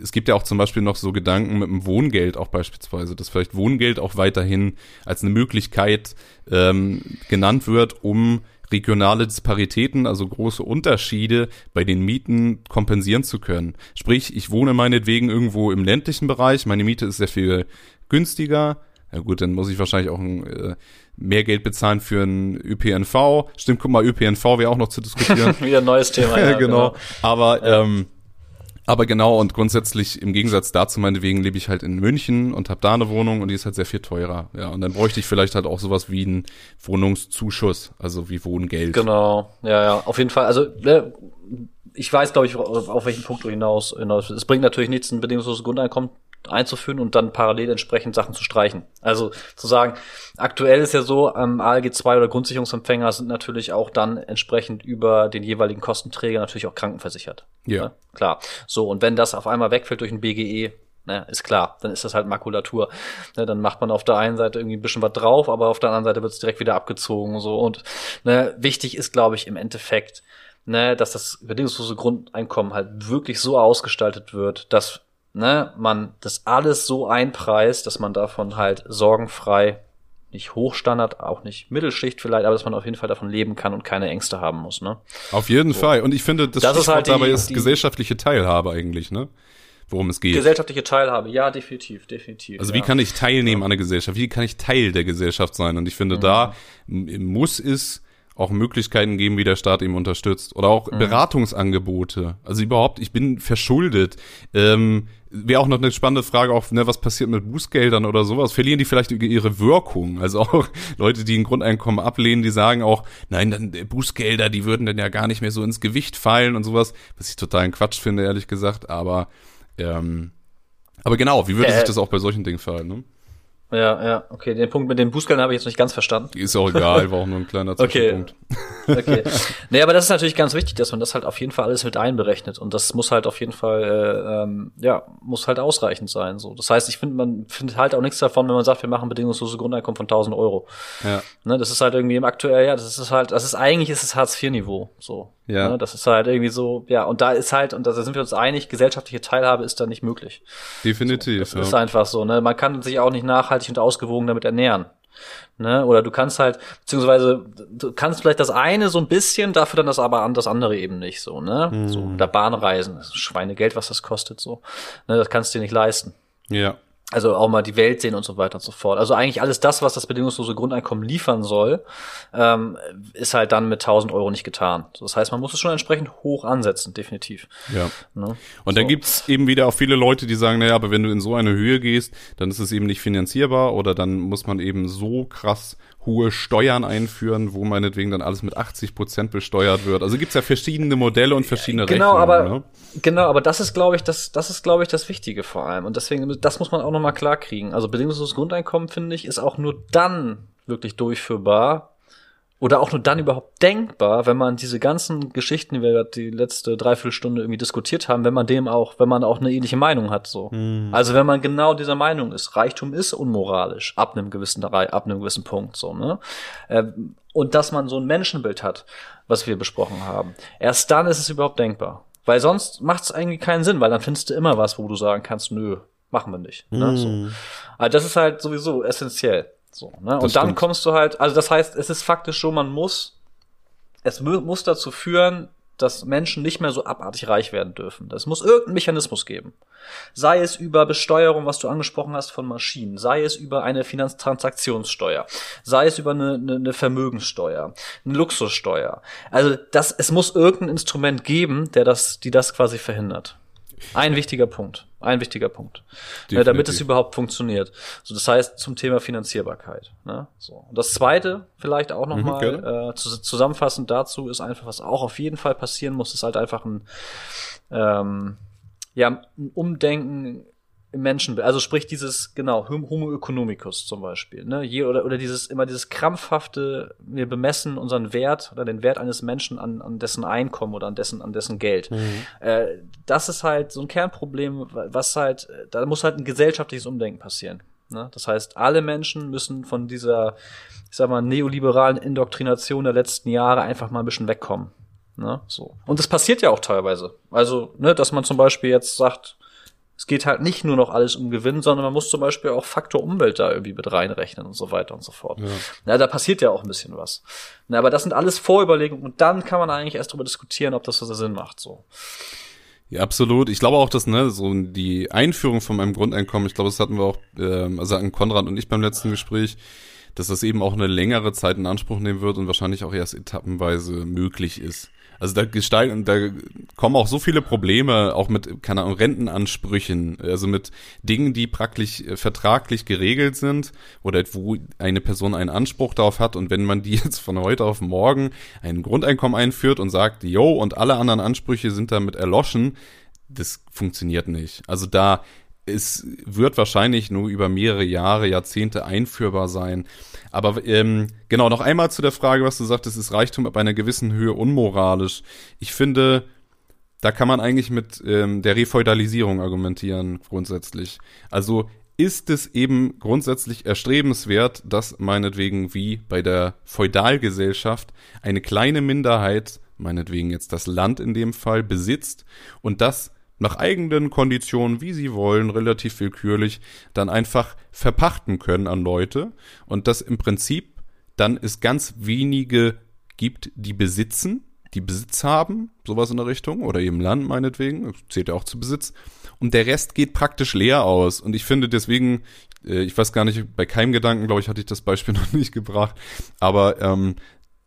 es gibt ja auch zum Beispiel noch so Gedanken mit dem Wohngeld auch beispielsweise, dass vielleicht Wohngeld auch weiterhin als eine Möglichkeit ähm, genannt wird, um regionale Disparitäten, also große Unterschiede bei den Mieten kompensieren zu können. Sprich, ich wohne meinetwegen irgendwo im ländlichen Bereich, meine Miete ist sehr viel günstiger, ja gut, dann muss ich wahrscheinlich auch ein, äh, mehr Geld bezahlen für ein ÖPNV. Stimmt, guck mal, ÖPNV wäre auch noch zu diskutieren. Wieder ein neues Thema. ja, genau. genau. Aber ähm, aber genau, und grundsätzlich im Gegensatz dazu, meinetwegen, lebe ich halt in München und habe da eine Wohnung und die ist halt sehr viel teurer. Ja, und dann bräuchte ich vielleicht halt auch sowas wie einen Wohnungszuschuss, also wie Wohngeld. Genau, ja, ja, auf jeden Fall. Also, ne, ich weiß, glaube ich, auf, auf welchen Punkt du hinaus, hinaus. Es bringt natürlich nichts, ein bedingungsloses Grundeinkommen einzuführen und dann parallel entsprechend Sachen zu streichen. Also zu sagen, aktuell ist ja so, ähm, ALG 2 oder Grundsicherungsempfänger sind natürlich auch dann entsprechend über den jeweiligen Kostenträger natürlich auch krankenversichert. Ja. Ne? Klar. So, und wenn das auf einmal wegfällt durch ein BGE, Ne, ist klar, dann ist das halt Makulatur. Ne, dann macht man auf der einen Seite irgendwie ein bisschen was drauf, aber auf der anderen Seite wird es direkt wieder abgezogen. So. Und ne, wichtig ist, glaube ich, im Endeffekt, ne, dass das bedingungslose Grundeinkommen halt wirklich so ausgestaltet wird, dass ne, man das alles so einpreist, dass man davon halt sorgenfrei nicht Hochstandard, auch nicht Mittelschicht vielleicht, aber dass man auf jeden Fall davon leben kann und keine Ängste haben muss, ne? Auf jeden so. Fall. Und ich finde, das, das ist halt die, dabei ist die, gesellschaftliche Teilhabe eigentlich, ne? Worum es geht. Gesellschaftliche Teilhabe, ja, definitiv, definitiv. Also wie ja. kann ich teilnehmen ja. an der Gesellschaft? Wie kann ich Teil der Gesellschaft sein? Und ich finde, mhm. da muss es auch Möglichkeiten geben, wie der Staat ihm unterstützt. Oder auch mhm. Beratungsangebote. Also überhaupt, ich bin verschuldet. Ähm, Wäre auch noch eine spannende Frage auch, ne, was passiert mit Bußgeldern oder sowas? Verlieren die vielleicht ihre Wirkung? Also auch Leute, die ein Grundeinkommen ablehnen, die sagen auch, nein, dann äh, Bußgelder, die würden dann ja gar nicht mehr so ins Gewicht fallen und sowas. Was ich total ein Quatsch finde, ehrlich gesagt. Aber, ähm, aber genau, wie würde äh, sich das auch bei solchen Dingen verhalten? Ne? Ja, ja, okay. Den Punkt mit den Bußgeldern habe ich jetzt nicht ganz verstanden. Ist auch egal, war auch nur ein kleiner Zwischenpunkt. Okay. okay. Nee, aber das ist natürlich ganz wichtig, dass man das halt auf jeden Fall alles mit einberechnet. Und das muss halt auf jeden Fall, äh, ähm, ja, muss halt ausreichend sein. So. Das heißt, ich finde, man findet halt auch nichts davon, wenn man sagt, wir machen bedingungslose Grundeinkommen von 1000 Euro. Ja. Ne, das ist halt irgendwie im aktuell, ja, das ist halt, das ist eigentlich ist es Hartz-IV-Niveau. So. Ja. Ne, das ist halt irgendwie so, ja, und da ist halt, und da sind wir uns einig, gesellschaftliche Teilhabe ist da nicht möglich. Definitiv. So, das ja. ist einfach so, ne? Man kann sich auch nicht nachhaltig und ausgewogen damit ernähren. Ne? Oder du kannst halt, beziehungsweise du kannst vielleicht das eine so ein bisschen, dafür dann das aber an das andere eben nicht so, ne? Mhm. So, da Bahnreisen, das ist Schweinegeld, was das kostet, so. Ne? Das kannst du dir nicht leisten. Ja. Also auch mal die Welt sehen und so weiter und so fort. Also eigentlich alles das, was das bedingungslose Grundeinkommen liefern soll, ähm, ist halt dann mit 1000 Euro nicht getan. Das heißt, man muss es schon entsprechend hoch ansetzen, definitiv. Ja. Ne? Und dann so. gibt's eben wieder auch viele Leute, die sagen, naja, aber wenn du in so eine Höhe gehst, dann ist es eben nicht finanzierbar oder dann muss man eben so krass hohe Steuern einführen, wo meinetwegen dann alles mit 80 Prozent besteuert wird. Also gibt's ja verschiedene Modelle und verschiedene genau, Rechnungen. Aber, ne? Genau, aber das ist, glaube ich, das, das ist, glaube ich, das Wichtige vor allem. Und deswegen, das muss man auch nochmal klar kriegen. Also bedingungsloses Grundeinkommen, finde ich, ist auch nur dann wirklich durchführbar, oder auch nur dann überhaupt denkbar, wenn man diese ganzen Geschichten, die wir die letzte Dreiviertelstunde irgendwie diskutiert haben, wenn man dem auch, wenn man auch eine ähnliche Meinung hat, so. Mhm. Also wenn man genau dieser Meinung ist, Reichtum ist unmoralisch, ab einem gewissen, ab einem gewissen Punkt, so, ne? Ähm, und dass man so ein Menschenbild hat, was wir besprochen haben. Erst dann ist es überhaupt denkbar. Weil sonst macht es eigentlich keinen Sinn, weil dann findest du immer was, wo du sagen kannst, nö, machen wir nicht. Ne? So. Mhm. Also das ist halt sowieso essentiell. So, ne? Und dann kommst du halt, also das heißt, es ist faktisch so, man muss, es muss dazu führen, dass Menschen nicht mehr so abartig reich werden dürfen. Es muss irgendeinen Mechanismus geben. Sei es über Besteuerung, was du angesprochen hast, von Maschinen, sei es über eine Finanztransaktionssteuer, sei es über eine, eine, eine Vermögenssteuer, eine Luxussteuer. Also das, es muss irgendein Instrument geben, der das, die das quasi verhindert. Ein wichtiger Punkt. Ein wichtiger Punkt. Ne, damit es überhaupt funktioniert. So, das heißt, zum Thema Finanzierbarkeit. Ne? So. Und das zweite, vielleicht auch nochmal mhm, äh, zusammenfassend dazu, ist einfach, was auch auf jeden Fall passieren muss, ist halt einfach ein, ähm, ja, ein Umdenken im Menschenbild. Also sprich dieses, genau, Homo economicus zum Beispiel. Ne? Je, oder, oder dieses, immer dieses krampfhafte, wir bemessen unseren Wert oder den Wert eines Menschen an, an dessen Einkommen oder an dessen, an dessen Geld. Mhm. Äh, das ist halt so ein Kernproblem, was halt, da muss halt ein gesellschaftliches Umdenken passieren. Ne? Das heißt, alle Menschen müssen von dieser, ich sag mal, neoliberalen Indoktrination der letzten Jahre einfach mal ein bisschen wegkommen. Ne? So. Und das passiert ja auch teilweise. Also, ne, dass man zum Beispiel jetzt sagt, es geht halt nicht nur noch alles um Gewinn, sondern man muss zum Beispiel auch Faktor Umwelt da irgendwie mit reinrechnen und so weiter und so fort. Ja. Na, da passiert ja auch ein bisschen was. Na, aber das sind alles Vorüberlegungen und dann kann man eigentlich erst darüber diskutieren, ob das so Sinn macht, so. Ja, absolut. Ich glaube auch, dass ne, so die Einführung von meinem Grundeinkommen, ich glaube, das hatten wir auch, ähm, also an Konrad und ich beim letzten Gespräch, dass das eben auch eine längere Zeit in Anspruch nehmen wird und wahrscheinlich auch erst etappenweise möglich ist. Also da gestalten, da kommen auch so viele Probleme, auch mit, keine Ahnung, Rentenansprüchen, also mit Dingen, die praktisch äh, vertraglich geregelt sind oder wo eine Person einen Anspruch darauf hat und wenn man die jetzt von heute auf morgen ein Grundeinkommen einführt und sagt, yo, und alle anderen Ansprüche sind damit erloschen, das funktioniert nicht. Also da es wird wahrscheinlich nur über mehrere Jahre, Jahrzehnte einführbar sein. Aber ähm, genau, noch einmal zu der Frage, was du sagtest, ist Reichtum ab einer gewissen Höhe unmoralisch. Ich finde, da kann man eigentlich mit ähm, der Refeudalisierung argumentieren, grundsätzlich. Also ist es eben grundsätzlich erstrebenswert, dass meinetwegen wie bei der Feudalgesellschaft eine kleine Minderheit, meinetwegen jetzt das Land in dem Fall, besitzt und das nach eigenen Konditionen, wie sie wollen, relativ willkürlich, dann einfach verpachten können an Leute und das im Prinzip dann es ganz wenige gibt, die besitzen die Besitz haben, sowas in der Richtung, oder eben Land meinetwegen, zählt ja auch zu Besitz. Und der Rest geht praktisch leer aus. Und ich finde deswegen, äh, ich weiß gar nicht, bei keinem Gedanken, glaube ich, hatte ich das Beispiel noch nicht gebracht, aber ähm,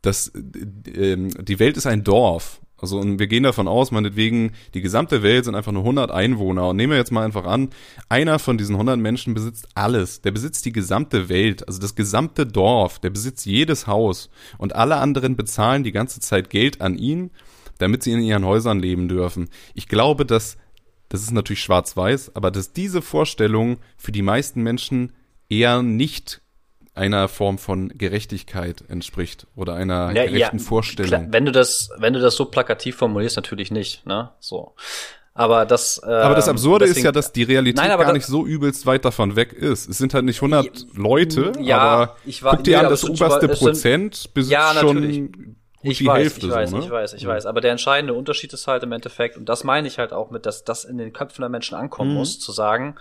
das, äh, die Welt ist ein Dorf also und wir gehen davon aus, meinetwegen, die gesamte Welt sind einfach nur 100 Einwohner. Und nehmen wir jetzt mal einfach an, einer von diesen 100 Menschen besitzt alles. Der besitzt die gesamte Welt, also das gesamte Dorf. Der besitzt jedes Haus. Und alle anderen bezahlen die ganze Zeit Geld an ihn, damit sie in ihren Häusern leben dürfen. Ich glaube, dass, das ist natürlich schwarz-weiß, aber dass diese Vorstellung für die meisten Menschen eher nicht einer Form von Gerechtigkeit entspricht oder einer ja, gerechten ja, Vorstellung. Klar, wenn du das, wenn du das so plakativ formulierst, natürlich nicht, ne? So. Aber das. Äh, aber das Absurde deswegen, ist ja, dass die Realität nein, gar nicht so übelst weit davon weg ist. Es sind halt nicht 100 Leute, ja, aber ich war, guck dir nee, an, das oberste Prozent besitzt ja, schon ich die weiß, Hälfte. Ich weiß, so, ne? ich weiß, ich weiß. Aber der entscheidende Unterschied ist halt im Endeffekt, und das meine ich halt auch mit, dass das in den Köpfen der Menschen ankommen mhm. muss, zu sagen,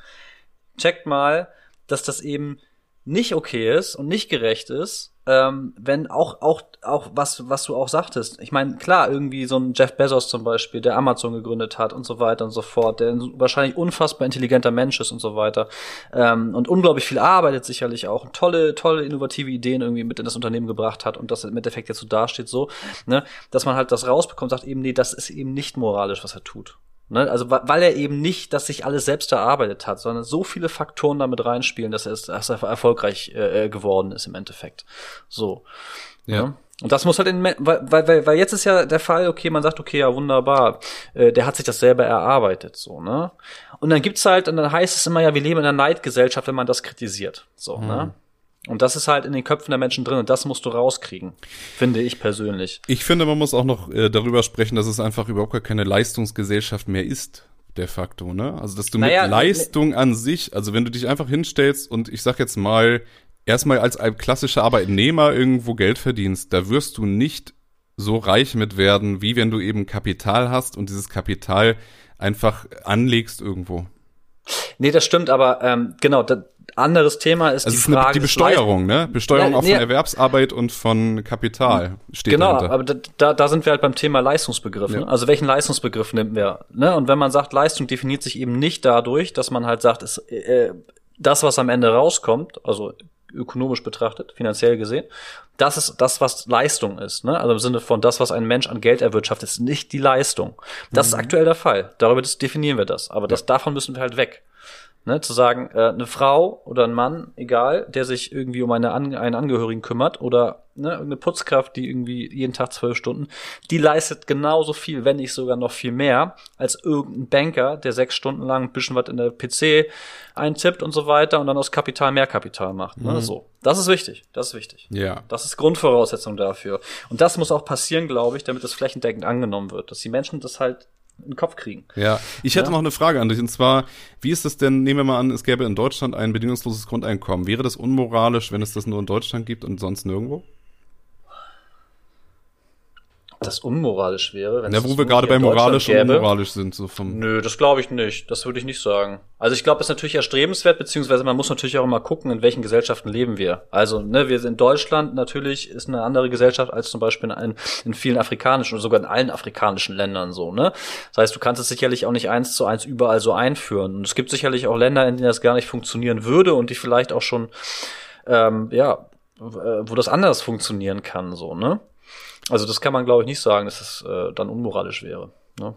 checkt mal, dass das eben nicht okay ist und nicht gerecht ist, ähm, wenn auch auch auch was was du auch sagtest. Ich meine, klar, irgendwie so ein Jeff Bezos zum Beispiel, der Amazon gegründet hat und so weiter und so fort, der ein wahrscheinlich unfassbar intelligenter Mensch ist und so weiter ähm, und unglaublich viel arbeitet sicherlich auch, tolle tolle innovative Ideen irgendwie mit in das Unternehmen gebracht hat und das im Endeffekt jetzt so dasteht so, ne, dass man halt das rausbekommt, sagt eben nee, das ist eben nicht moralisch, was er tut. Ne? Also weil er eben nicht, dass sich alles selbst erarbeitet hat, sondern so viele Faktoren damit reinspielen, dass er, dass er erfolgreich äh, äh, geworden ist im Endeffekt. So. Ja. Ne? Und das muss halt in, weil, weil, weil jetzt ist ja der Fall, okay, man sagt, okay, ja, wunderbar, äh, der hat sich das selber erarbeitet, so, ne? Und dann gibt's halt, und dann heißt es immer ja, wir leben in einer Neidgesellschaft, wenn man das kritisiert, so, mhm. ne? Und das ist halt in den Köpfen der Menschen drin und das musst du rauskriegen, finde ich persönlich. Ich finde, man muss auch noch äh, darüber sprechen, dass es einfach überhaupt gar keine Leistungsgesellschaft mehr ist, de facto, ne? Also, dass du naja, mit Leistung ne, an sich, also wenn du dich einfach hinstellst und ich sag jetzt mal, erstmal als ein klassischer Arbeitnehmer irgendwo Geld verdienst, da wirst du nicht so reich mit werden, wie wenn du eben Kapital hast und dieses Kapital einfach anlegst irgendwo. Nee, das stimmt, aber ähm, genau, da, anderes Thema ist also die Frage. die Besteuerung, ne? Besteuerung ja, auch nee, von Erwerbsarbeit und von Kapital steht Genau, dahinter. aber da, da sind wir halt beim Thema Leistungsbegriff. Ne? Ja. Also welchen Leistungsbegriff nehmen wir? Ne? Und wenn man sagt, Leistung definiert sich eben nicht dadurch, dass man halt sagt, es, äh, das, was am Ende rauskommt, also ökonomisch betrachtet, finanziell gesehen, das ist das, was Leistung ist. Ne? Also im Sinne von das, was ein Mensch an Geld erwirtschaftet, ist nicht die Leistung. Das mhm. ist aktuell der Fall. Darüber definieren wir das. Aber das, ja. davon müssen wir halt weg. Ne, zu sagen, äh, eine Frau oder ein Mann, egal, der sich irgendwie um eine An einen Angehörigen kümmert oder ne, eine Putzkraft, die irgendwie jeden Tag zwölf Stunden, die leistet genauso viel, wenn nicht sogar noch viel mehr, als irgendein Banker, der sechs Stunden lang ein bisschen was in der PC eintippt und so weiter und dann aus Kapital mehr Kapital macht. Ne, mhm. So. Das ist wichtig. Das ist wichtig. Ja. Das ist Grundvoraussetzung dafür. Und das muss auch passieren, glaube ich, damit das flächendeckend angenommen wird, dass die Menschen das halt in den Kopf kriegen. Ja, ich hätte ja. noch eine Frage an dich und zwar, wie ist das denn, nehmen wir mal an, es gäbe in Deutschland ein bedingungsloses Grundeinkommen. Wäre das unmoralisch, wenn es das nur in Deutschland gibt und sonst nirgendwo? Das unmoralisch wäre. Wenn ja, wo wir gerade bei moralisch und unmoralisch sind. So vom Nö, das glaube ich nicht. Das würde ich nicht sagen. Also ich glaube, es ist natürlich erstrebenswert, beziehungsweise man muss natürlich auch immer gucken, in welchen Gesellschaften leben wir. Also, ne, wir sind in Deutschland natürlich ist eine andere Gesellschaft als zum Beispiel in, in vielen afrikanischen oder sogar in allen afrikanischen Ländern so, ne? Das heißt, du kannst es sicherlich auch nicht eins zu eins überall so einführen. Und es gibt sicherlich auch Länder, in denen das gar nicht funktionieren würde und die vielleicht auch schon, ähm, ja, äh, wo das anders funktionieren kann, so, ne? Also das kann man, glaube ich, nicht sagen, dass es äh, dann unmoralisch wäre. Ne?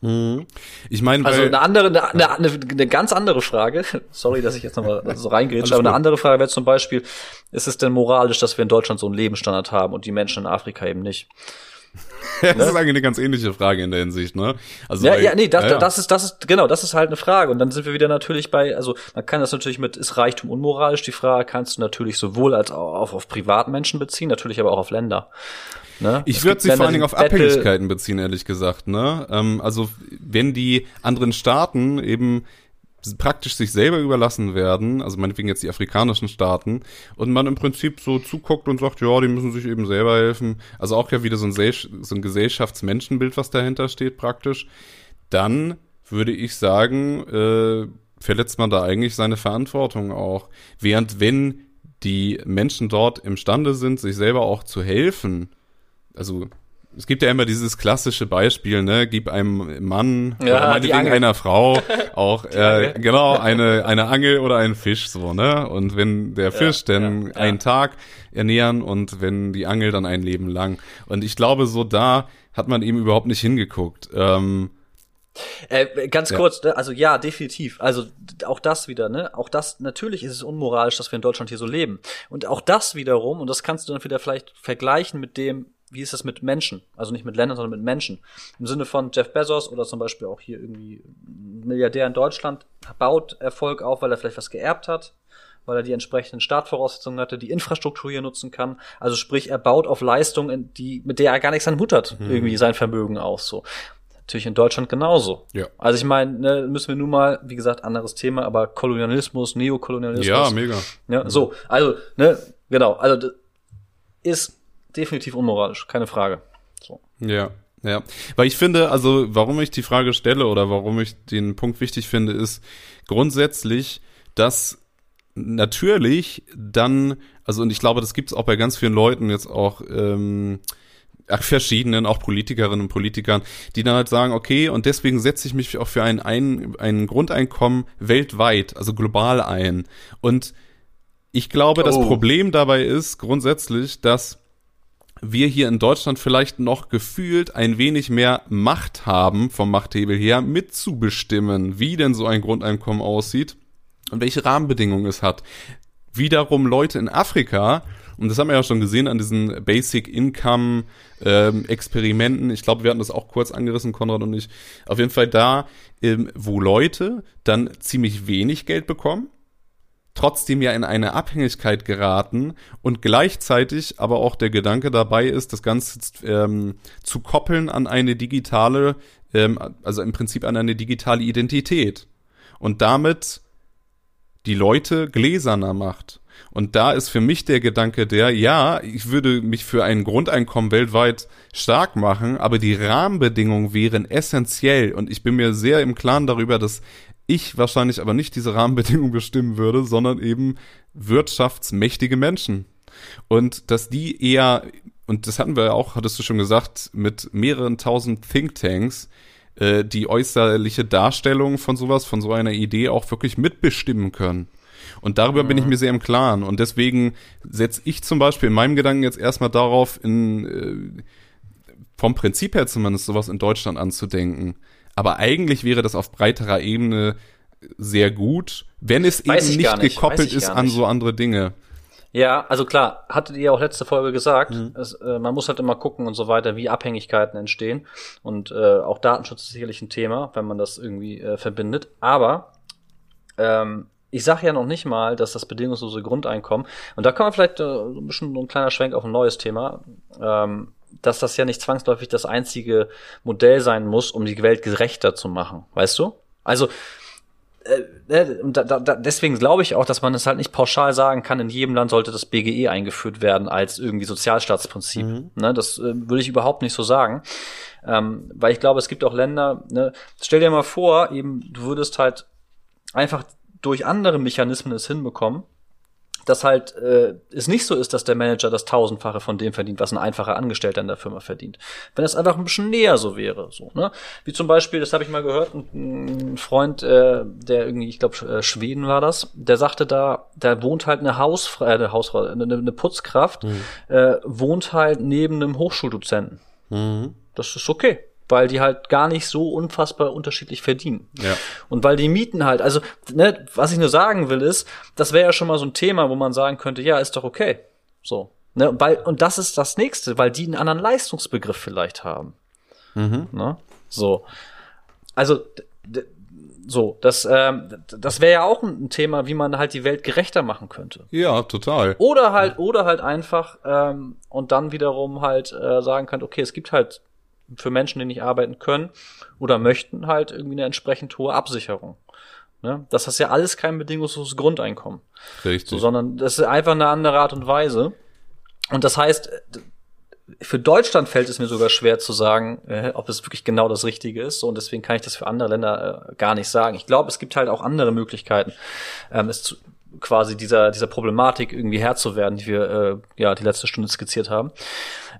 Mhm. Ich meine, also eine andere, eine, eine, eine ganz andere Frage. Sorry, dass ich jetzt nochmal so reingrätsche, aber eine andere Frage wäre zum Beispiel: Ist es denn moralisch, dass wir in Deutschland so einen Lebensstandard haben und die Menschen in Afrika eben nicht? das ne? ist eigentlich eine ganz ähnliche Frage in der Hinsicht, ne? Also ja, weil, ja, nee, das, ja. das ist, das ist, genau, das ist halt eine Frage. Und dann sind wir wieder natürlich bei, also man kann das natürlich mit, ist Reichtum unmoralisch? Die Frage kannst du natürlich sowohl als auch auf, auf Privatmenschen beziehen, natürlich aber auch auf Länder. Ne? Ich würde sie vor allen Dingen auf Battle Abhängigkeiten beziehen, ehrlich gesagt. Ne? Ähm, also wenn die anderen Staaten eben praktisch sich selber überlassen werden, also meinetwegen jetzt die afrikanischen Staaten, und man im Prinzip so zuguckt und sagt, ja, die müssen sich eben selber helfen, also auch ja wieder so ein, so ein Gesellschaftsmenschenbild, was dahinter steht praktisch, dann würde ich sagen, äh, verletzt man da eigentlich seine Verantwortung auch. Während wenn die Menschen dort imstande sind, sich selber auch zu helfen, also es gibt ja immer dieses klassische Beispiel, ne, gib einem Mann ja, oder meinetwegen einer Frau auch äh, genau eine eine Angel oder einen Fisch so, ne? Und wenn der Fisch ja, dann ja, einen Tag ernähren und wenn die Angel dann ein Leben lang. Und ich glaube, so da hat man eben überhaupt nicht hingeguckt. Ähm, äh, ganz kurz, ne? also ja, definitiv. Also auch das wieder, ne? Auch das, natürlich ist es unmoralisch, dass wir in Deutschland hier so leben. Und auch das wiederum, und das kannst du dann wieder vielleicht vergleichen mit dem, wie ist das mit Menschen? Also nicht mit Ländern, sondern mit Menschen. Im Sinne von Jeff Bezos oder zum Beispiel auch hier irgendwie ein Milliardär in Deutschland baut Erfolg auf, weil er vielleicht was geerbt hat, weil er die entsprechenden Startvoraussetzungen hatte, die Infrastruktur hier nutzen kann. Also sprich, er baut auf Leistungen, die, mit der er gar nichts an Hut hat, mhm. irgendwie sein Vermögen aus, so. Natürlich in Deutschland genauso. Ja. Also ich meine, ne, müssen wir nun mal, wie gesagt, anderes Thema, aber Kolonialismus, Neokolonialismus. Ja, mega. Ja, mhm. so, also, ne, genau, also ist definitiv unmoralisch, keine Frage. So. Ja, ja. Weil ich finde, also warum ich die Frage stelle oder warum ich den Punkt wichtig finde, ist grundsätzlich, dass natürlich dann, also und ich glaube, das gibt es auch bei ganz vielen Leuten jetzt auch, ähm, verschiedenen, auch Politikerinnen und Politikern, die dann halt sagen, okay, und deswegen setze ich mich auch für ein, ein, ein Grundeinkommen weltweit, also global ein. Und ich glaube, oh. das Problem dabei ist grundsätzlich, dass wir hier in Deutschland vielleicht noch gefühlt ein wenig mehr Macht haben, vom Machthebel her, mitzubestimmen, wie denn so ein Grundeinkommen aussieht und welche Rahmenbedingungen es hat. Wiederum Leute in Afrika, und das haben wir ja schon gesehen an diesen Basic Income ähm, Experimenten, ich glaube, wir hatten das auch kurz angerissen, Konrad und ich, auf jeden Fall da, ähm, wo Leute dann ziemlich wenig Geld bekommen, trotzdem ja in eine Abhängigkeit geraten und gleichzeitig aber auch der Gedanke dabei ist, das Ganze ähm, zu koppeln an eine digitale, ähm, also im Prinzip an eine digitale Identität und damit die Leute gläserner macht. Und da ist für mich der Gedanke der, ja, ich würde mich für ein Grundeinkommen weltweit stark machen, aber die Rahmenbedingungen wären essentiell und ich bin mir sehr im Klaren darüber, dass ich wahrscheinlich aber nicht diese Rahmenbedingungen bestimmen würde, sondern eben wirtschaftsmächtige Menschen. Und dass die eher, und das hatten wir ja auch, hattest du schon gesagt, mit mehreren tausend Thinktanks, äh, die äußerliche Darstellung von sowas, von so einer Idee auch wirklich mitbestimmen können. Und darüber bin ich mhm. mir sehr im Klaren. Und deswegen setze ich zum Beispiel in meinem Gedanken jetzt erstmal darauf, in, äh, vom Prinzip her zumindest sowas in Deutschland anzudenken. Aber eigentlich wäre das auf breiterer Ebene sehr gut, wenn es Weiß eben nicht, nicht. gekoppelt ist an so andere Dinge. Ja, also klar, hattet ihr auch letzte Folge gesagt, mhm. es, äh, man muss halt immer gucken und so weiter, wie Abhängigkeiten entstehen. Und äh, auch Datenschutz ist sicherlich ein Thema, wenn man das irgendwie äh, verbindet. Aber ähm, ich sage ja noch nicht mal, dass das bedingungslose Grundeinkommen, und da kann man vielleicht äh, ein bisschen so ein kleiner Schwenk auf ein neues Thema, ähm, dass das ja nicht zwangsläufig das einzige Modell sein muss, um die Welt gerechter zu machen. Weißt du? Also, äh, ne, da, da, deswegen glaube ich auch, dass man es halt nicht pauschal sagen kann, in jedem Land sollte das BGE eingeführt werden als irgendwie Sozialstaatsprinzip. Mhm. Ne, das äh, würde ich überhaupt nicht so sagen. Ähm, weil ich glaube, es gibt auch Länder, ne, stell dir mal vor, eben, du würdest halt einfach durch andere Mechanismen es hinbekommen, dass halt äh, es nicht so ist, dass der Manager das Tausendfache von dem verdient, was ein einfacher Angestellter in der Firma verdient. Wenn es einfach ein bisschen näher so wäre, so ne? Wie zum Beispiel, das habe ich mal gehört, ein, ein Freund, äh, der irgendwie, ich glaube äh, Schweden war das, der sagte da, da wohnt halt eine Hausfrau, äh, eine Hausfrau, eine, eine Putzkraft, mhm. äh, wohnt halt neben einem Hochschuldozenten. Mhm. Das ist okay weil die halt gar nicht so unfassbar unterschiedlich verdienen. Ja. Und weil die Mieten halt, also, ne, was ich nur sagen will, ist, das wäre ja schon mal so ein Thema, wo man sagen könnte, ja, ist doch okay. So. Ne, weil, und das ist das nächste, weil die einen anderen Leistungsbegriff vielleicht haben. Mhm. Ne? So. Also, so, das, ähm, das wäre ja auch ein Thema, wie man halt die Welt gerechter machen könnte. Ja, total. Oder halt, oder halt einfach ähm, und dann wiederum halt äh, sagen kann, okay, es gibt halt für Menschen, die nicht arbeiten können oder möchten, halt irgendwie eine entsprechend hohe Absicherung. Ne? Das ist ja alles kein bedingungsloses Grundeinkommen. Richtig. So, sondern das ist einfach eine andere Art und Weise. Und das heißt, für Deutschland fällt es mir sogar schwer zu sagen, äh, ob es wirklich genau das Richtige ist. So, und deswegen kann ich das für andere Länder äh, gar nicht sagen. Ich glaube, es gibt halt auch andere Möglichkeiten, ähm, es zu, quasi dieser, dieser Problematik irgendwie Herr zu werden, die wir äh, ja die letzte Stunde skizziert haben.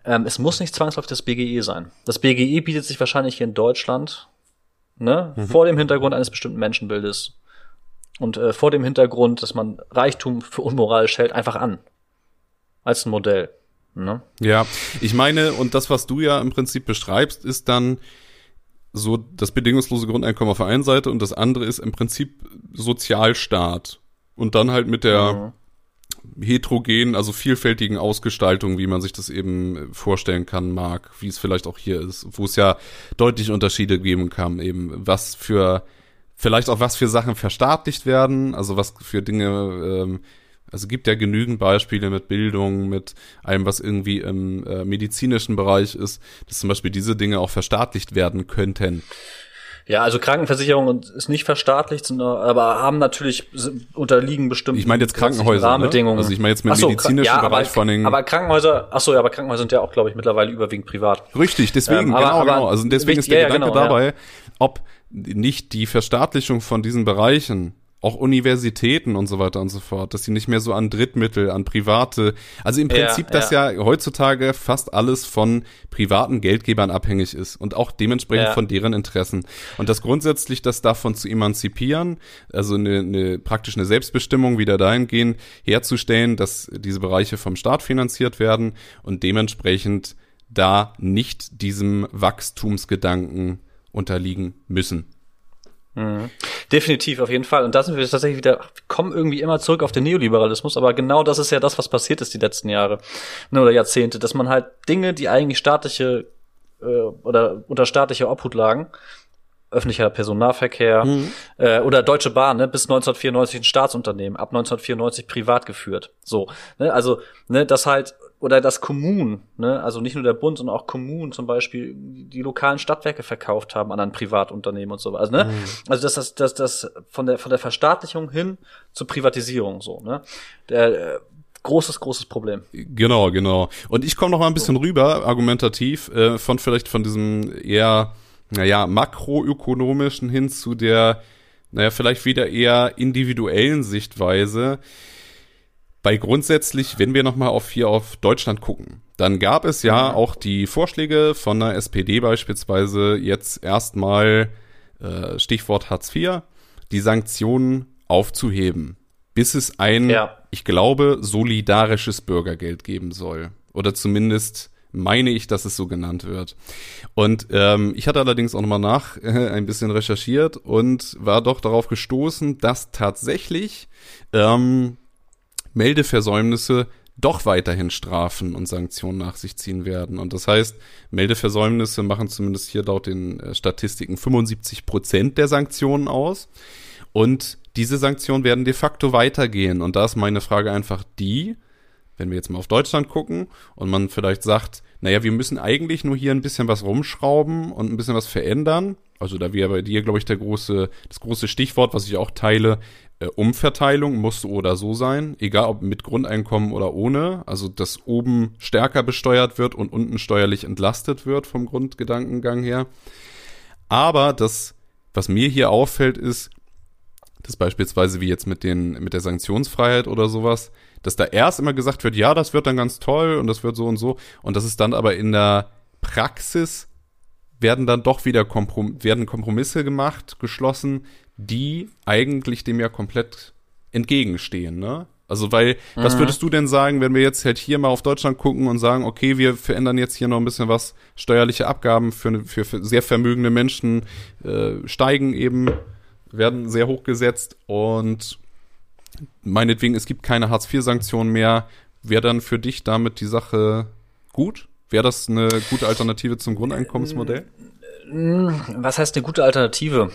Ähm, es muss nicht zwangsläufig das BGE sein. Das BGE bietet sich wahrscheinlich hier in Deutschland ne, mhm. vor dem Hintergrund eines bestimmten Menschenbildes und äh, vor dem Hintergrund, dass man Reichtum für unmoralisch hält, einfach an. Als ein Modell. Ne? Ja, ich meine, und das, was du ja im Prinzip beschreibst, ist dann so das bedingungslose Grundeinkommen auf der einen Seite und das andere ist im Prinzip Sozialstaat. Und dann halt mit der mhm. Heterogenen, also vielfältigen Ausgestaltung, wie man sich das eben vorstellen kann, mag, wie es vielleicht auch hier ist, wo es ja deutlich Unterschiede geben kann, eben was für, vielleicht auch was für Sachen verstaatlicht werden, also was für Dinge ähm, also gibt ja genügend Beispiele mit Bildung, mit allem, was irgendwie im äh, medizinischen Bereich ist, dass zum Beispiel diese Dinge auch verstaatlicht werden könnten. Ja, also Krankenversicherung ist nicht verstaatlicht, aber haben natürlich unterliegen bestimmt. Ich meine jetzt Krankenhäuser. Ne? Rahmenbedingungen. Ne? Also ich meine jetzt mit so, medizinischen ja, Bereich aber, von den. Aber Krankenhäuser, ach so, ja, aber Krankenhäuser sind ja auch, glaube ich, mittlerweile überwiegend privat. Richtig, deswegen, ähm, aber, genau, aber genau. Also deswegen ist der ja, Gedanke genau, dabei, ja. ob nicht die Verstaatlichung von diesen Bereichen auch Universitäten und so weiter und so fort, dass sie nicht mehr so an Drittmittel, an private, also im Prinzip, ja, dass ja. ja heutzutage fast alles von privaten Geldgebern abhängig ist und auch dementsprechend ja. von deren Interessen. Und das grundsätzlich, das davon zu emanzipieren, also eine, eine praktisch eine Selbstbestimmung wieder dahingehend herzustellen, dass diese Bereiche vom Staat finanziert werden und dementsprechend da nicht diesem Wachstumsgedanken unterliegen müssen. Mhm. Definitiv, auf jeden Fall. Und da sind wir tatsächlich wieder, kommen irgendwie immer zurück auf den Neoliberalismus, aber genau das ist ja das, was passiert ist die letzten Jahre ne, oder Jahrzehnte, dass man halt Dinge, die eigentlich staatliche äh, oder unter staatlicher Obhut lagen, öffentlicher Personennahverkehr mhm. äh, oder Deutsche Bahn, ne, bis 1994 ein Staatsunternehmen, ab 1994 privat geführt. So, ne, also ne, das halt oder dass Kommunen, ne, also nicht nur der Bund, sondern auch Kommunen zum Beispiel die lokalen Stadtwerke verkauft haben an ein Privatunternehmen und so. Also, ne, mhm. also das, das, das, das von der von der Verstaatlichung hin zur Privatisierung so, ne. Der, äh, großes, großes Problem. Genau, genau. Und ich komme noch mal ein bisschen so. rüber, argumentativ, äh, von vielleicht von diesem eher naja, makroökonomischen hin zu der, naja, vielleicht wieder eher individuellen Sichtweise. Bei grundsätzlich, wenn wir nochmal auf hier auf Deutschland gucken, dann gab es ja mhm. auch die Vorschläge von der SPD beispielsweise jetzt erstmal, äh, Stichwort Hartz IV, die Sanktionen aufzuheben, bis es ein, ja. ich glaube, solidarisches Bürgergeld geben soll. Oder zumindest meine ich, dass es so genannt wird. Und ähm, ich hatte allerdings auch nochmal nach äh, ein bisschen recherchiert und war doch darauf gestoßen, dass tatsächlich ähm, Meldeversäumnisse doch weiterhin Strafen und Sanktionen nach sich ziehen werden. Und das heißt, Meldeversäumnisse machen zumindest hier laut den äh, Statistiken 75 Prozent der Sanktionen aus. Und diese Sanktionen werden de facto weitergehen. Und da ist meine Frage einfach die, wenn wir jetzt mal auf Deutschland gucken und man vielleicht sagt, naja, wir müssen eigentlich nur hier ein bisschen was rumschrauben und ein bisschen was verändern. Also da wäre bei dir, glaube ich, der große, das große Stichwort, was ich auch teile, Umverteilung muss so oder so sein, egal ob mit Grundeinkommen oder ohne. Also dass oben stärker besteuert wird und unten steuerlich entlastet wird vom Grundgedankengang her. Aber das, was mir hier auffällt, ist, dass beispielsweise wie jetzt mit den, mit der Sanktionsfreiheit oder sowas, dass da erst immer gesagt wird, ja, das wird dann ganz toll und das wird so und so und das ist dann aber in der Praxis werden dann doch wieder Komprom werden Kompromisse gemacht, geschlossen, die eigentlich dem ja komplett entgegenstehen, ne? Also, weil, mhm. was würdest du denn sagen, wenn wir jetzt halt hier mal auf Deutschland gucken und sagen, okay, wir verändern jetzt hier noch ein bisschen was, steuerliche Abgaben für, für, für sehr vermögende Menschen äh, steigen eben, werden sehr hoch gesetzt und meinetwegen, es gibt keine Hartz-IV-Sanktionen mehr. wäre dann für dich damit die Sache gut? Wäre das eine gute Alternative zum Grundeinkommensmodell? Was heißt eine gute Alternative?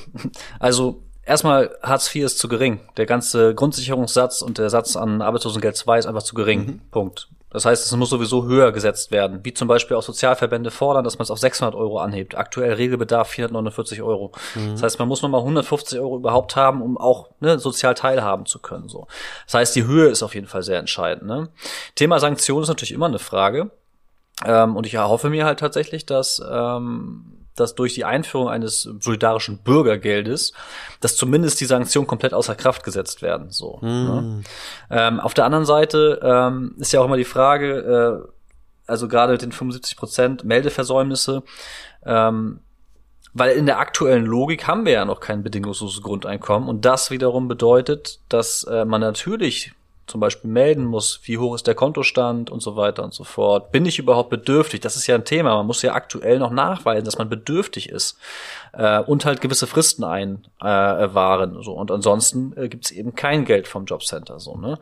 Also erstmal Hartz IV ist zu gering. Der ganze Grundsicherungssatz und der Satz an Arbeitslosengeld 2 ist einfach zu gering. Mhm. Punkt. Das heißt, es muss sowieso höher gesetzt werden, wie zum Beispiel auch Sozialverbände fordern, dass man es auf 600 Euro anhebt. Aktuell Regelbedarf 449 Euro. Mhm. Das heißt, man muss nochmal 150 Euro überhaupt haben, um auch ne, sozial teilhaben zu können. So. Das heißt, die Höhe ist auf jeden Fall sehr entscheidend. Ne? Thema Sanktionen ist natürlich immer eine Frage. Ähm, und ich erhoffe mir halt tatsächlich, dass ähm, dass durch die Einführung eines solidarischen Bürgergeldes, dass zumindest die Sanktionen komplett außer Kraft gesetzt werden. So. Mm. Ne? Ähm, auf der anderen Seite ähm, ist ja auch immer die Frage, äh, also gerade mit den 75 Prozent Meldeversäumnisse, ähm, weil in der aktuellen Logik haben wir ja noch kein bedingungsloses Grundeinkommen und das wiederum bedeutet, dass äh, man natürlich zum Beispiel melden muss, wie hoch ist der Kontostand und so weiter und so fort. Bin ich überhaupt bedürftig? Das ist ja ein Thema. Man muss ja aktuell noch nachweisen, dass man bedürftig ist äh, und halt gewisse Fristen einwahren. Äh, so und ansonsten äh, gibt es eben kein Geld vom Jobcenter. So ne.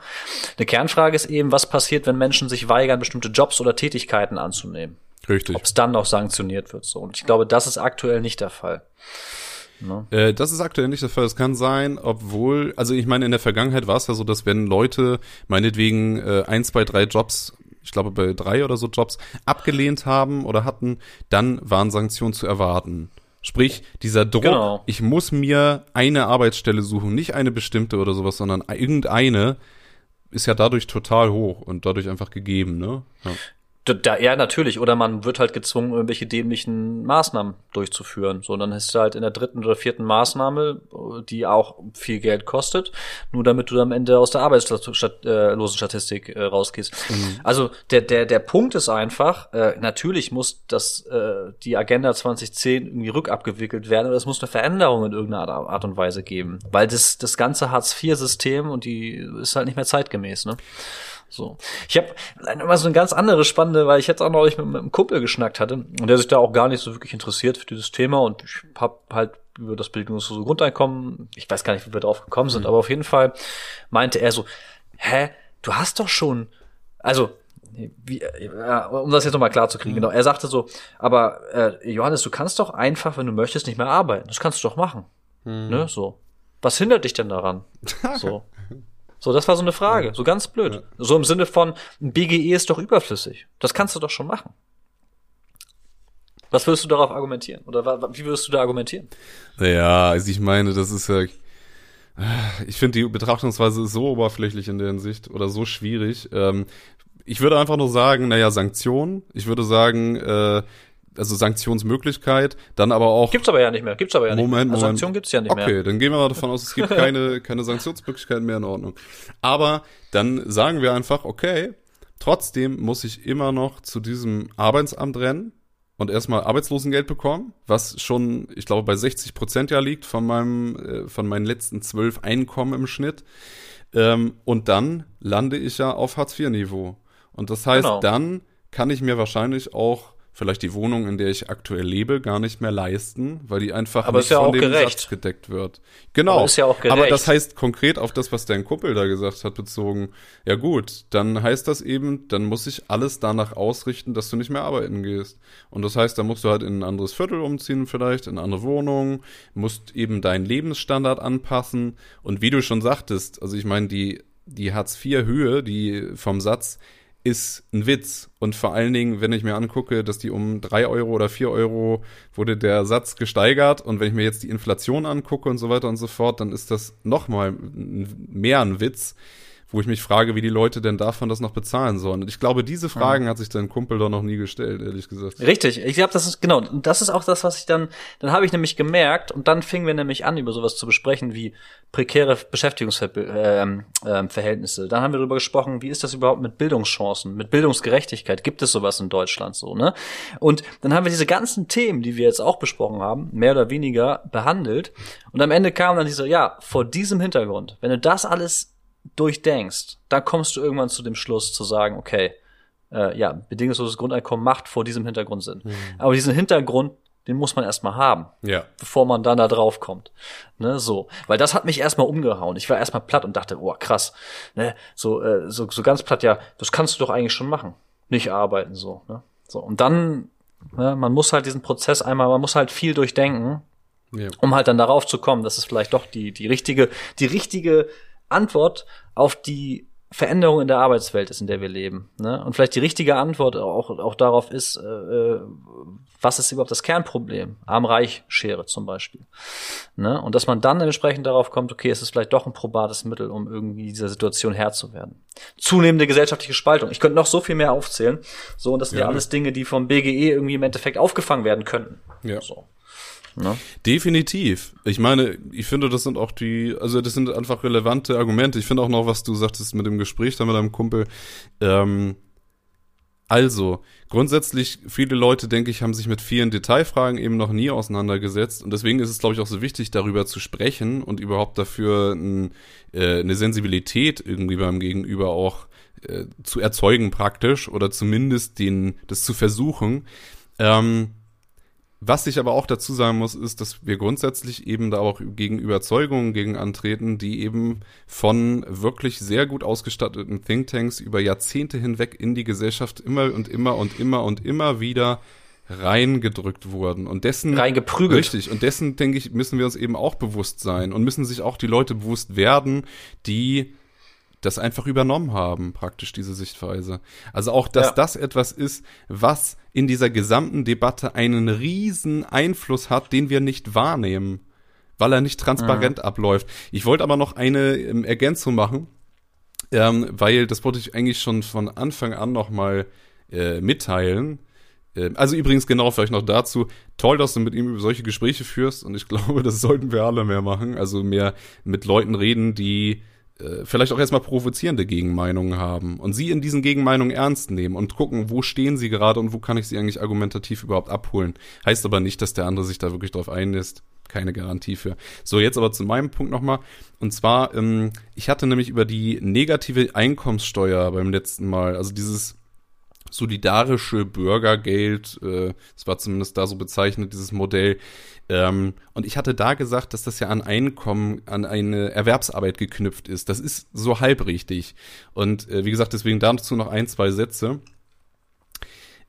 Eine Kernfrage ist eben, was passiert, wenn Menschen sich weigern, bestimmte Jobs oder Tätigkeiten anzunehmen? Richtig. Ob es dann noch sanktioniert wird. So und ich glaube, das ist aktuell nicht der Fall. Ne? Äh, das ist aktuell nicht der Fall. Es kann sein, obwohl, also ich meine, in der Vergangenheit war es ja so, dass wenn Leute meinetwegen äh, ein, zwei, drei Jobs ich glaube bei drei oder so Jobs abgelehnt haben oder hatten, dann waren Sanktionen zu erwarten. Sprich, dieser Druck, genau. ich muss mir eine Arbeitsstelle suchen, nicht eine bestimmte oder sowas, sondern irgendeine, ist ja dadurch total hoch und dadurch einfach gegeben, ne? Ja. Da, ja, natürlich. Oder man wird halt gezwungen, irgendwelche dämlichen Maßnahmen durchzuführen. So, dann hast du halt in der dritten oder vierten Maßnahme, die auch viel Geld kostet, nur damit du am Ende aus der Arbeitslosenstatistik äh, rausgehst. Mhm. Also der, der, der Punkt ist einfach, äh, natürlich muss das, äh, die Agenda 2010 irgendwie rückabgewickelt werden, aber es muss eine Veränderung in irgendeiner Art und Weise geben. Weil das, das ganze Hartz-IV-System und die ist halt nicht mehr zeitgemäß, ne? So. Ich habe immer so eine ganz andere spannende, weil ich jetzt auch neulich mit, mit einem Kumpel geschnackt hatte und der sich da auch gar nicht so wirklich interessiert für dieses Thema und ich habe halt über das bedingungslose Grundeinkommen, ich weiß gar nicht, wie wir drauf gekommen sind, mhm. aber auf jeden Fall meinte er so, hä, du hast doch schon, also wie, ja, um das jetzt nochmal klar zu kriegen, mhm. genau. Er sagte so, aber äh, Johannes, du kannst doch einfach, wenn du möchtest, nicht mehr arbeiten. Das kannst du doch machen. Mhm. Ne? So. Was hindert dich denn daran? so. So, das war so eine Frage, ja. so ganz blöd. Ja. So im Sinne von, ein BGE ist doch überflüssig. Das kannst du doch schon machen. Was würdest du darauf argumentieren? Oder wie würdest du da argumentieren? Ja, also ich meine, das ist ja. Ich finde die Betrachtungsweise so oberflächlich in der Hinsicht oder so schwierig. Ähm, ich würde einfach nur sagen, naja, Sanktionen. Ich würde sagen, äh, also Sanktionsmöglichkeit, dann aber auch. Gibt's aber ja nicht mehr, gibt's aber ja Moment, nicht mehr. Also Sanktionen gibt's ja nicht okay, mehr. Okay, dann gehen wir mal davon aus, es gibt keine, keine Sanktionsmöglichkeiten mehr in Ordnung. Aber dann sagen wir einfach, okay, trotzdem muss ich immer noch zu diesem Arbeitsamt rennen und erstmal Arbeitslosengeld bekommen, was schon, ich glaube, bei 60 Prozent ja liegt von meinem, äh, von meinen letzten zwölf Einkommen im Schnitt. Ähm, und dann lande ich ja auf Hartz-IV-Niveau. Und das heißt, genau. dann kann ich mir wahrscheinlich auch vielleicht die Wohnung, in der ich aktuell lebe, gar nicht mehr leisten, weil die einfach aber nicht ja von dem gerecht. Satz gedeckt wird. Genau. Aber, ja aber das heißt konkret auf das, was dein Kumpel da gesagt hat, bezogen, ja gut, dann heißt das eben, dann muss ich alles danach ausrichten, dass du nicht mehr arbeiten gehst. Und das heißt, da musst du halt in ein anderes Viertel umziehen vielleicht, in eine andere Wohnung, musst eben deinen Lebensstandard anpassen. Und wie du schon sagtest, also ich meine, die, die Hartz-IV-Höhe, die vom Satz, ist ein Witz. Und vor allen Dingen, wenn ich mir angucke, dass die um drei Euro oder vier Euro wurde der Satz gesteigert. Und wenn ich mir jetzt die Inflation angucke und so weiter und so fort, dann ist das nochmal mehr ein Witz wo ich mich frage, wie die Leute denn davon das noch bezahlen sollen. Und ich glaube, diese Fragen hat sich dein Kumpel doch noch nie gestellt, ehrlich gesagt. Richtig. Ich glaube, das ist genau. Das ist auch das, was ich dann, dann habe ich nämlich gemerkt und dann fingen wir nämlich an, über sowas zu besprechen wie prekäre Beschäftigungsverhältnisse. Ähm, dann haben wir darüber gesprochen, wie ist das überhaupt mit Bildungschancen, mit Bildungsgerechtigkeit? Gibt es sowas in Deutschland so, ne? Und dann haben wir diese ganzen Themen, die wir jetzt auch besprochen haben, mehr oder weniger behandelt. Und am Ende kam dann diese, ja, vor diesem Hintergrund, wenn du das alles durchdenkst, dann kommst du irgendwann zu dem Schluss zu sagen, okay, äh, ja, bedingungsloses Grundeinkommen macht vor diesem Hintergrund Sinn. Mhm. Aber diesen Hintergrund, den muss man erstmal haben, Ja. bevor man dann da drauf kommt. Ne, so. Weil das hat mich erstmal umgehauen. Ich war erstmal platt und dachte, oh krass. Ne, so, äh, so, so ganz platt, ja, das kannst du doch eigentlich schon machen. Nicht arbeiten, so. Ne? So. Und dann, ne, man muss halt diesen Prozess einmal, man muss halt viel durchdenken, ja. um halt dann darauf zu kommen, dass es vielleicht doch die, die richtige, die richtige Antwort auf die Veränderung in der Arbeitswelt ist, in der wir leben. Ne? Und vielleicht die richtige Antwort auch, auch darauf ist, äh, äh, was ist überhaupt das Kernproblem? Arm-Reich-Schere zum Beispiel. Ne? Und dass man dann entsprechend darauf kommt, okay, es ist vielleicht doch ein probates Mittel, um irgendwie dieser Situation Herr zu werden. Zunehmende gesellschaftliche Spaltung. Ich könnte noch so viel mehr aufzählen. So, und das sind ja, Ja. alles Dinge, die vom BGE irgendwie im Endeffekt aufgefangen werden könnten. Ja. So. Ne? Definitiv. Ich meine, ich finde, das sind auch die, also das sind einfach relevante Argumente. Ich finde auch noch, was du sagtest mit dem Gespräch da mit deinem Kumpel. Ähm, also, grundsätzlich, viele Leute, denke ich, haben sich mit vielen Detailfragen eben noch nie auseinandergesetzt. Und deswegen ist es, glaube ich, auch so wichtig, darüber zu sprechen und überhaupt dafür ein, äh, eine Sensibilität irgendwie beim Gegenüber auch äh, zu erzeugen praktisch oder zumindest den, das zu versuchen. Ähm, was ich aber auch dazu sagen muss, ist, dass wir grundsätzlich eben da auch gegen Überzeugungen gegen antreten, die eben von wirklich sehr gut ausgestatteten Thinktanks über Jahrzehnte hinweg in die Gesellschaft immer und immer und immer und immer wieder reingedrückt wurden. Und dessen Reingeprügelt. Richtig. Und dessen, denke ich, müssen wir uns eben auch bewusst sein und müssen sich auch die Leute bewusst werden, die das einfach übernommen haben, praktisch diese Sichtweise. Also auch, dass Ja. das etwas ist, was in dieser gesamten Debatte einen riesen Einfluss hat, den wir nicht wahrnehmen, weil er nicht transparent abläuft. Ich wollte aber noch eine ähm, Ergänzung machen, ähm, weil das wollte ich eigentlich schon von Anfang an noch mal äh, mitteilen. Ähm, Also übrigens genau vielleicht noch dazu, toll, dass du mit ihm über solche Gespräche führst und ich glaube, das sollten wir alle mehr machen. Also mehr mit Leuten reden, die äh, vielleicht auch erstmal provozierende Gegenmeinungen haben und sie in diesen Gegenmeinungen ernst nehmen und gucken, wo stehen sie gerade und wo kann ich sie eigentlich argumentativ überhaupt abholen. Heißt aber nicht, dass der andere sich da wirklich drauf einlässt. Keine Garantie für. So, jetzt aber zu meinem Punkt nochmal. Und zwar, ähm, ich hatte nämlich über die negative Einkommenssteuer beim letzten Mal, also dieses solidarische Bürgergeld, äh, das war zumindest da so bezeichnet, dieses Modell. Ähm, und ich hatte da gesagt, dass das ja an Einkommen, an eine Erwerbsarbeit geknüpft ist. Das ist so halb richtig. Und äh, wie gesagt, deswegen dazu noch ein, zwei Sätze.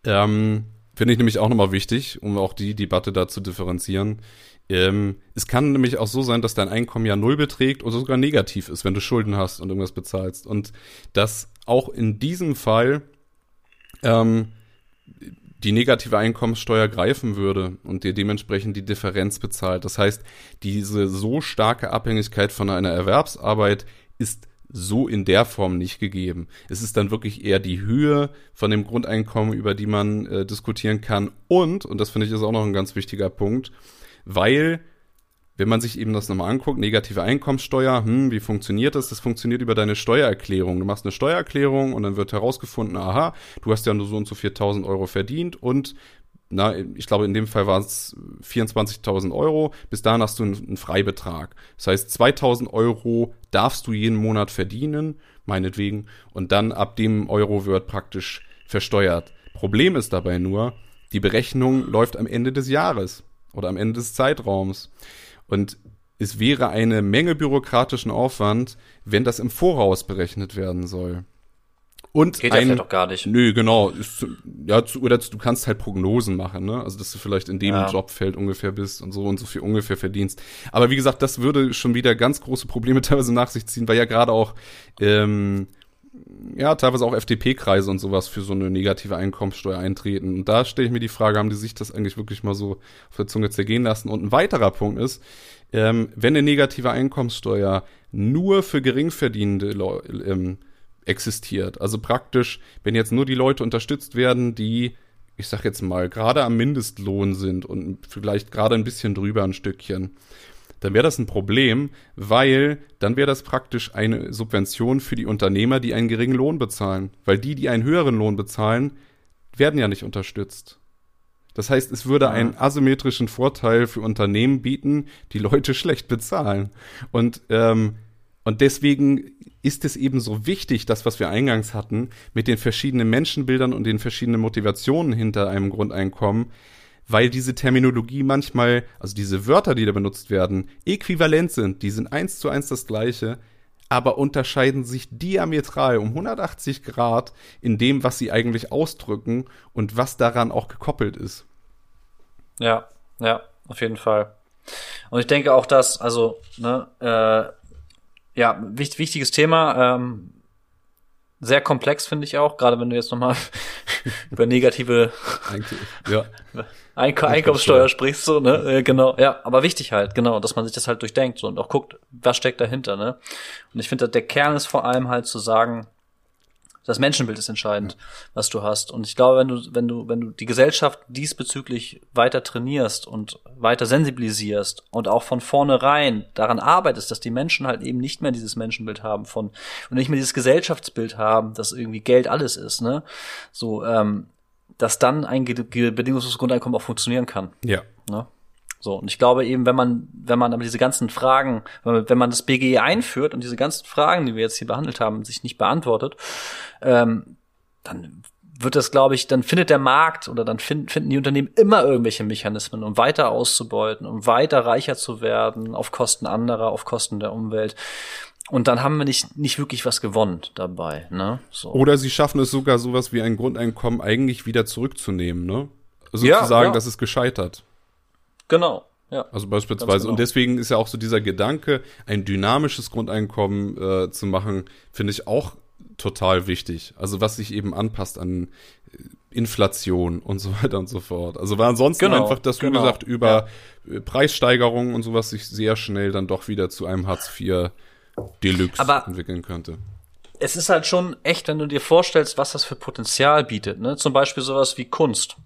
Ähm, Finde ich nämlich auch nochmal wichtig, um auch die Debatte da zu differenzieren. Ähm, es kann nämlich auch so sein, dass dein Einkommen ja null beträgt oder sogar negativ ist, wenn du Schulden hast und irgendwas bezahlst. Und dass auch in diesem Fall ähm, die negative Einkommenssteuer greifen würde und dir dementsprechend die Differenz bezahlt. Das heißt, diese so starke Abhängigkeit von einer Erwerbsarbeit ist so in der Form nicht gegeben. Es ist dann wirklich eher die Höhe von dem Grundeinkommen, über die man äh, diskutieren kann. Und, und das finde ich ist auch noch ein ganz wichtiger Punkt, weil wenn man sich eben das nochmal anguckt, negative Einkommenssteuer, hm, wie funktioniert das? Das funktioniert über deine Steuererklärung. Du machst eine Steuererklärung und dann wird herausgefunden, aha, du hast ja nur so und so 4.000 Euro verdient und na, ich glaube, in dem Fall waren es 24.000 Euro. Bis dahin hast du einen, einen Freibetrag. Das heißt, 2.000 Euro darfst du jeden Monat verdienen, meinetwegen, und dann ab dem Euro wird praktisch versteuert. Problem ist dabei nur, die Berechnung läuft am Ende des Jahres oder am Ende des Zeitraums. Und es wäre eine Menge bürokratischen Aufwand, wenn das im Voraus berechnet werden soll. Und Geht ja ein, vielleicht doch gar nicht. Nö, genau. Ist, ja, zu, oder du kannst halt Prognosen machen, ne? Also, dass du vielleicht in dem Ja. Jobfeld ungefähr bist und so und so viel ungefähr verdienst. Aber wie gesagt, das würde schon wieder ganz große Probleme teilweise nach sich ziehen, weil ja gerade auch, ähm, ja, teilweise auch FDP-Kreise und sowas für so eine negative Einkommenssteuer eintreten. Und da stelle ich mir die Frage, haben die sich das eigentlich wirklich mal so auf der Zunge zergehen lassen? Und ein weiterer Punkt ist, ähm, wenn eine negative Einkommenssteuer nur für geringverdienende Leu- ähm, existiert, also praktisch, wenn jetzt nur die Leute unterstützt werden, die, ich sag jetzt mal, gerade am Mindestlohn sind und vielleicht gerade ein bisschen drüber ein Stückchen, dann wäre das ein Problem, weil dann wäre das praktisch eine Subvention für die Unternehmer, die einen geringen Lohn bezahlen. Weil die, die einen höheren Lohn bezahlen, werden ja nicht unterstützt. Das heißt, es würde einen asymmetrischen Vorteil für Unternehmen bieten, die Leute schlecht bezahlen. Und, ähm, und deswegen ist es eben so wichtig, das, was wir eingangs hatten, mit den verschiedenen Menschenbildern und den verschiedenen Motivationen hinter einem Grundeinkommen, weil diese Terminologie manchmal, also diese Wörter, die da benutzt werden, äquivalent sind. Die sind eins zu eins das gleiche, aber unterscheiden sich diametral um 180 Grad in dem, was sie eigentlich ausdrücken und was daran auch gekoppelt ist. Ja, ja, auf jeden Fall. Und ich denke auch, dass, also, ne, äh, ja, wichtig, wichtiges Thema, ähm, sehr komplex finde ich auch, gerade wenn du jetzt nochmal über negative ja. Eink Einkommenssteuer sprichst, so, ne? Äh, genau, ja, aber wichtig halt, genau, dass man sich das halt durchdenkt so, und auch guckt, was steckt dahinter, ne? Und ich finde, der Kern ist vor allem halt zu sagen, das Menschenbild ist entscheidend, was du hast. Und ich glaube, wenn du, wenn du, wenn du die Gesellschaft diesbezüglich weiter trainierst und weiter sensibilisierst und auch von vornherein daran arbeitest, dass die Menschen halt eben nicht mehr dieses Menschenbild haben von und nicht mehr dieses Gesellschaftsbild haben, dass irgendwie Geld alles ist, ne? So, ähm, dass dann ein bedingungsloses Grundeinkommen auch funktionieren kann. Ja. Ne? So, und ich glaube eben, wenn man, wenn man aber diese ganzen Fragen, wenn man das BGE einführt und diese ganzen Fragen, die wir jetzt hier behandelt haben, sich nicht beantwortet, ähm, dann wird das, glaube ich, dann findet der Markt oder dann finden, finden die Unternehmen immer irgendwelche Mechanismen, um weiter auszubeuten, um weiter reicher zu werden, auf Kosten anderer, auf Kosten der Umwelt. Und dann haben wir nicht, nicht wirklich was gewonnen dabei. Ne? So. Oder sie schaffen es sogar, sowas wie ein Grundeinkommen eigentlich wieder zurückzunehmen. Ne? Sozusagen, ja, ja. das ist gescheitert. Genau. Ja, also beispielsweise. Genau. Und deswegen ist ja auch so dieser Gedanke, ein dynamisches Grundeinkommen äh, zu machen, finde ich auch total wichtig. Also was sich eben anpasst an äh, Inflation und so weiter und so fort. Also war ansonsten genau, einfach, dass genau. du gesagt über ja. Äh, Preissteigerungen und sowas sich sehr schnell dann doch wieder zu einem Hartz IV Deluxe Aber entwickeln könnte. Es ist halt schon echt, wenn du dir vorstellst, was das für Potenzial bietet. Ne? Zum Beispiel sowas wie Kunst.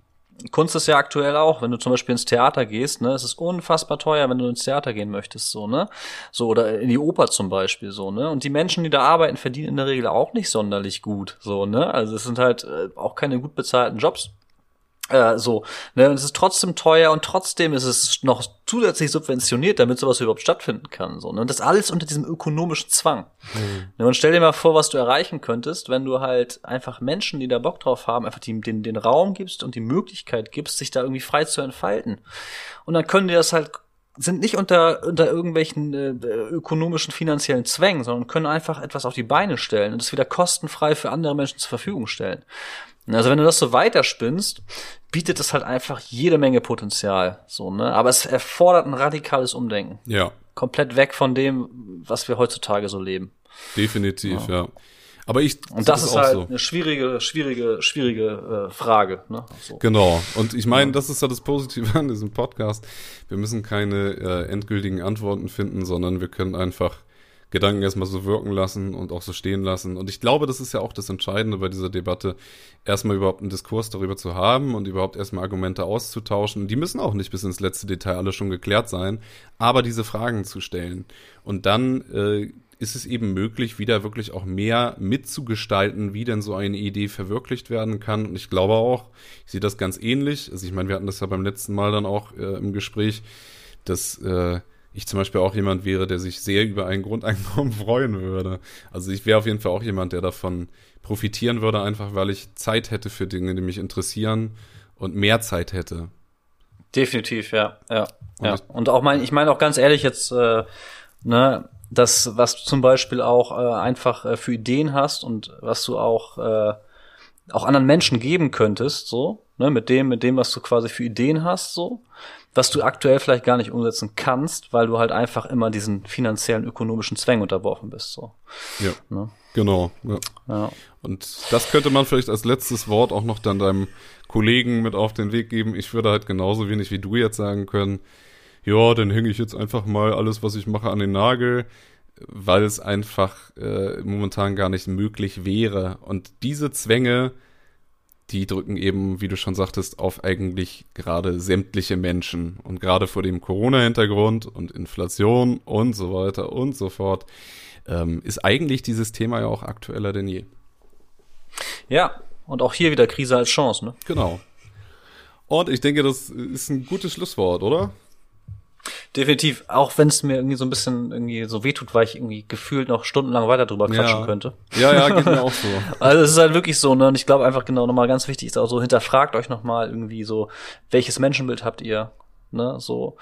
Kunst ist ja aktuell auch, wenn du zum Beispiel ins Theater gehst, ne, es ist unfassbar teuer, wenn du ins Theater gehen möchtest, so, ne? So, oder in die Oper zum Beispiel, so, ne? Und die Menschen, die da arbeiten, verdienen in der Regel auch nicht sonderlich gut, so, ne? Also es sind halt äh, auch keine gut bezahlten Jobs. Äh, so, ne, und es ist trotzdem teuer und trotzdem ist es noch zusätzlich subventioniert, damit sowas überhaupt stattfinden kann. So, ne? Und das alles unter diesem ökonomischen Zwang. Mhm. Ne, und stell dir mal vor, was du erreichen könntest, wenn du halt einfach Menschen, die da Bock drauf haben, einfach die, den, den Raum gibst und die Möglichkeit gibst, sich da irgendwie frei zu entfalten. Und dann können die das halt sind nicht unter, unter irgendwelchen äh, ökonomischen, finanziellen Zwängen, sondern können einfach etwas auf die Beine stellen und es wieder kostenfrei für andere Menschen zur Verfügung stellen. Also wenn du das so weiterspinnst, bietet es halt einfach jede Menge Potenzial, so, ne? Aber es erfordert ein radikales Umdenken. Ja. Komplett weg von dem, was wir heutzutage so leben. Definitiv, ja. ja. Aber ich und das, das ist halt so. eine schwierige, schwierige, schwierige äh, Frage. Ne? So. Genau. Und ich meine, das ist ja das Positive an diesem Podcast. Wir müssen keine äh, endgültigen Antworten finden, sondern wir können einfach Gedanken erstmal so wirken lassen und auch so stehen lassen. Und ich glaube, das ist ja auch das Entscheidende bei dieser Debatte, erstmal überhaupt einen Diskurs darüber zu haben und überhaupt erstmal Argumente auszutauschen. Die müssen auch nicht bis ins letzte Detail alle schon geklärt sein, aber diese Fragen zu stellen. Und dann äh, ist es eben möglich, wieder wirklich auch mehr mitzugestalten, wie denn so eine Idee verwirklicht werden kann. Und ich glaube auch, ich sehe das ganz ähnlich. Also ich meine, wir hatten das ja beim letzten Mal dann auch äh, im Gespräch, dass äh, ich zum Beispiel auch jemand wäre, der sich sehr über ein Grundeinkommen freuen würde. Also ich wäre auf jeden Fall auch jemand, der davon profitieren würde, einfach weil ich Zeit hätte für Dinge, die mich interessieren und mehr Zeit hätte. Definitiv, ja, ja, und ja. Und auch mein, ich meine auch ganz ehrlich jetzt, äh, ne, das, was du zum Beispiel auch äh, einfach äh, für Ideen hast und was du auch äh, auch anderen Menschen geben könntest, so, ne, mit dem, mit dem, was du quasi für Ideen hast, so, was du aktuell vielleicht gar nicht umsetzen kannst, weil du halt einfach immer diesen finanziellen, ökonomischen Zwängen unterworfen bist. So. Ja. Ne? Genau. Ja. ja. Und das könnte man vielleicht als letztes Wort auch noch dann deinem Kollegen mit auf den Weg geben. Ich würde halt genauso wenig wie du jetzt sagen können, ja, dann hänge ich jetzt einfach mal alles, was ich mache, an den Nagel, weil es einfach äh, momentan gar nicht möglich wäre. Und diese Zwänge, die drücken eben, wie du schon sagtest, auf eigentlich gerade sämtliche Menschen. Und gerade vor dem Corona-Hintergrund und Inflation und so weiter und so fort, ähm, ist eigentlich dieses Thema ja auch aktueller denn je. Ja, und auch hier wieder Krise als Chance, ne? Genau. Und ich denke, das ist ein gutes Schlusswort, oder? Definitiv, auch wenn es mir irgendwie so ein bisschen irgendwie so wehtut, weil ich irgendwie gefühlt noch stundenlang weiter drüber quatschen Ja. könnte. Ja, ja, geht mir auch so. Also es ist halt wirklich so, ne? Und ich glaube einfach genau nochmal ganz wichtig ist auch so, hinterfragt euch nochmal irgendwie so, welches Menschenbild habt ihr? Ne? So,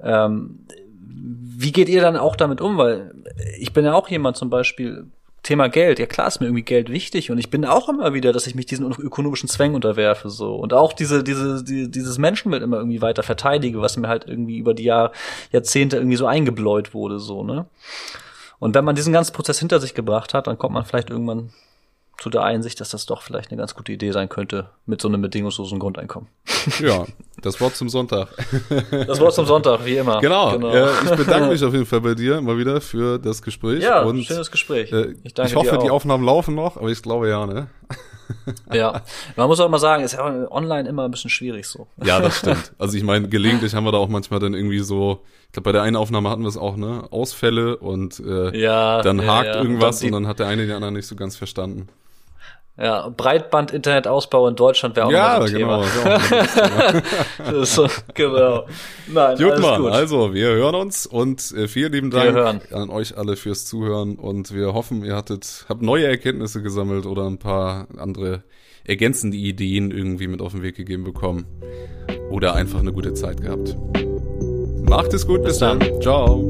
ähm, wie geht ihr dann auch damit um? Weil ich bin ja auch jemand zum Beispiel, Thema Geld, ja klar ist mir irgendwie Geld wichtig und ich bin auch immer wieder, dass ich mich diesen ökonomischen Zwängen unterwerfe so und auch diese diese die, dieses Menschenbild immer irgendwie weiter verteidige, was mir halt irgendwie über die Jahr, Jahrzehnte irgendwie so eingebläut wurde so ne. Und wenn man diesen ganzen Prozess hinter sich gebracht hat, dann kommt man vielleicht irgendwann zu der Einsicht, dass das doch vielleicht eine ganz gute Idee sein könnte mit so einem bedingungslosen Grundeinkommen. Ja, das Wort zum Sonntag. Das Wort zum Sonntag, wie immer. Genau. Äh, ich bedanke mich auf jeden Fall bei dir mal wieder für das Gespräch. Ja, und, schönes Gespräch. Äh, Ich danke ich hoffe, die. Aufnahmen laufen noch, aber ich glaube ja, ne? Ja, man muss auch mal sagen, ist ja online immer ein bisschen schwierig so. Ja, das stimmt. Also ich meine, gelegentlich haben wir da auch manchmal dann irgendwie so, ich glaube, bei der einen Aufnahme hatten wir es auch, ne? Ausfälle und äh, Ja, dann hakt ja. irgendwas Und und dann dann hat der eine den anderen nicht so ganz verstanden. Ja, Breitband-Internetausbau in Deutschland wäre auch ja, ein genau. Thema. so, genau. Nein, Gut, Mann. gut. Also, wir hören uns und äh, vielen lieben Dank an euch alle fürs Zuhören und wir hoffen, ihr hattet, habt neue Erkenntnisse gesammelt oder ein paar andere ergänzende Ideen irgendwie mit auf den Weg gegeben bekommen oder einfach eine gute Zeit gehabt. Macht es gut, bis, Bis dann. dann. Ciao.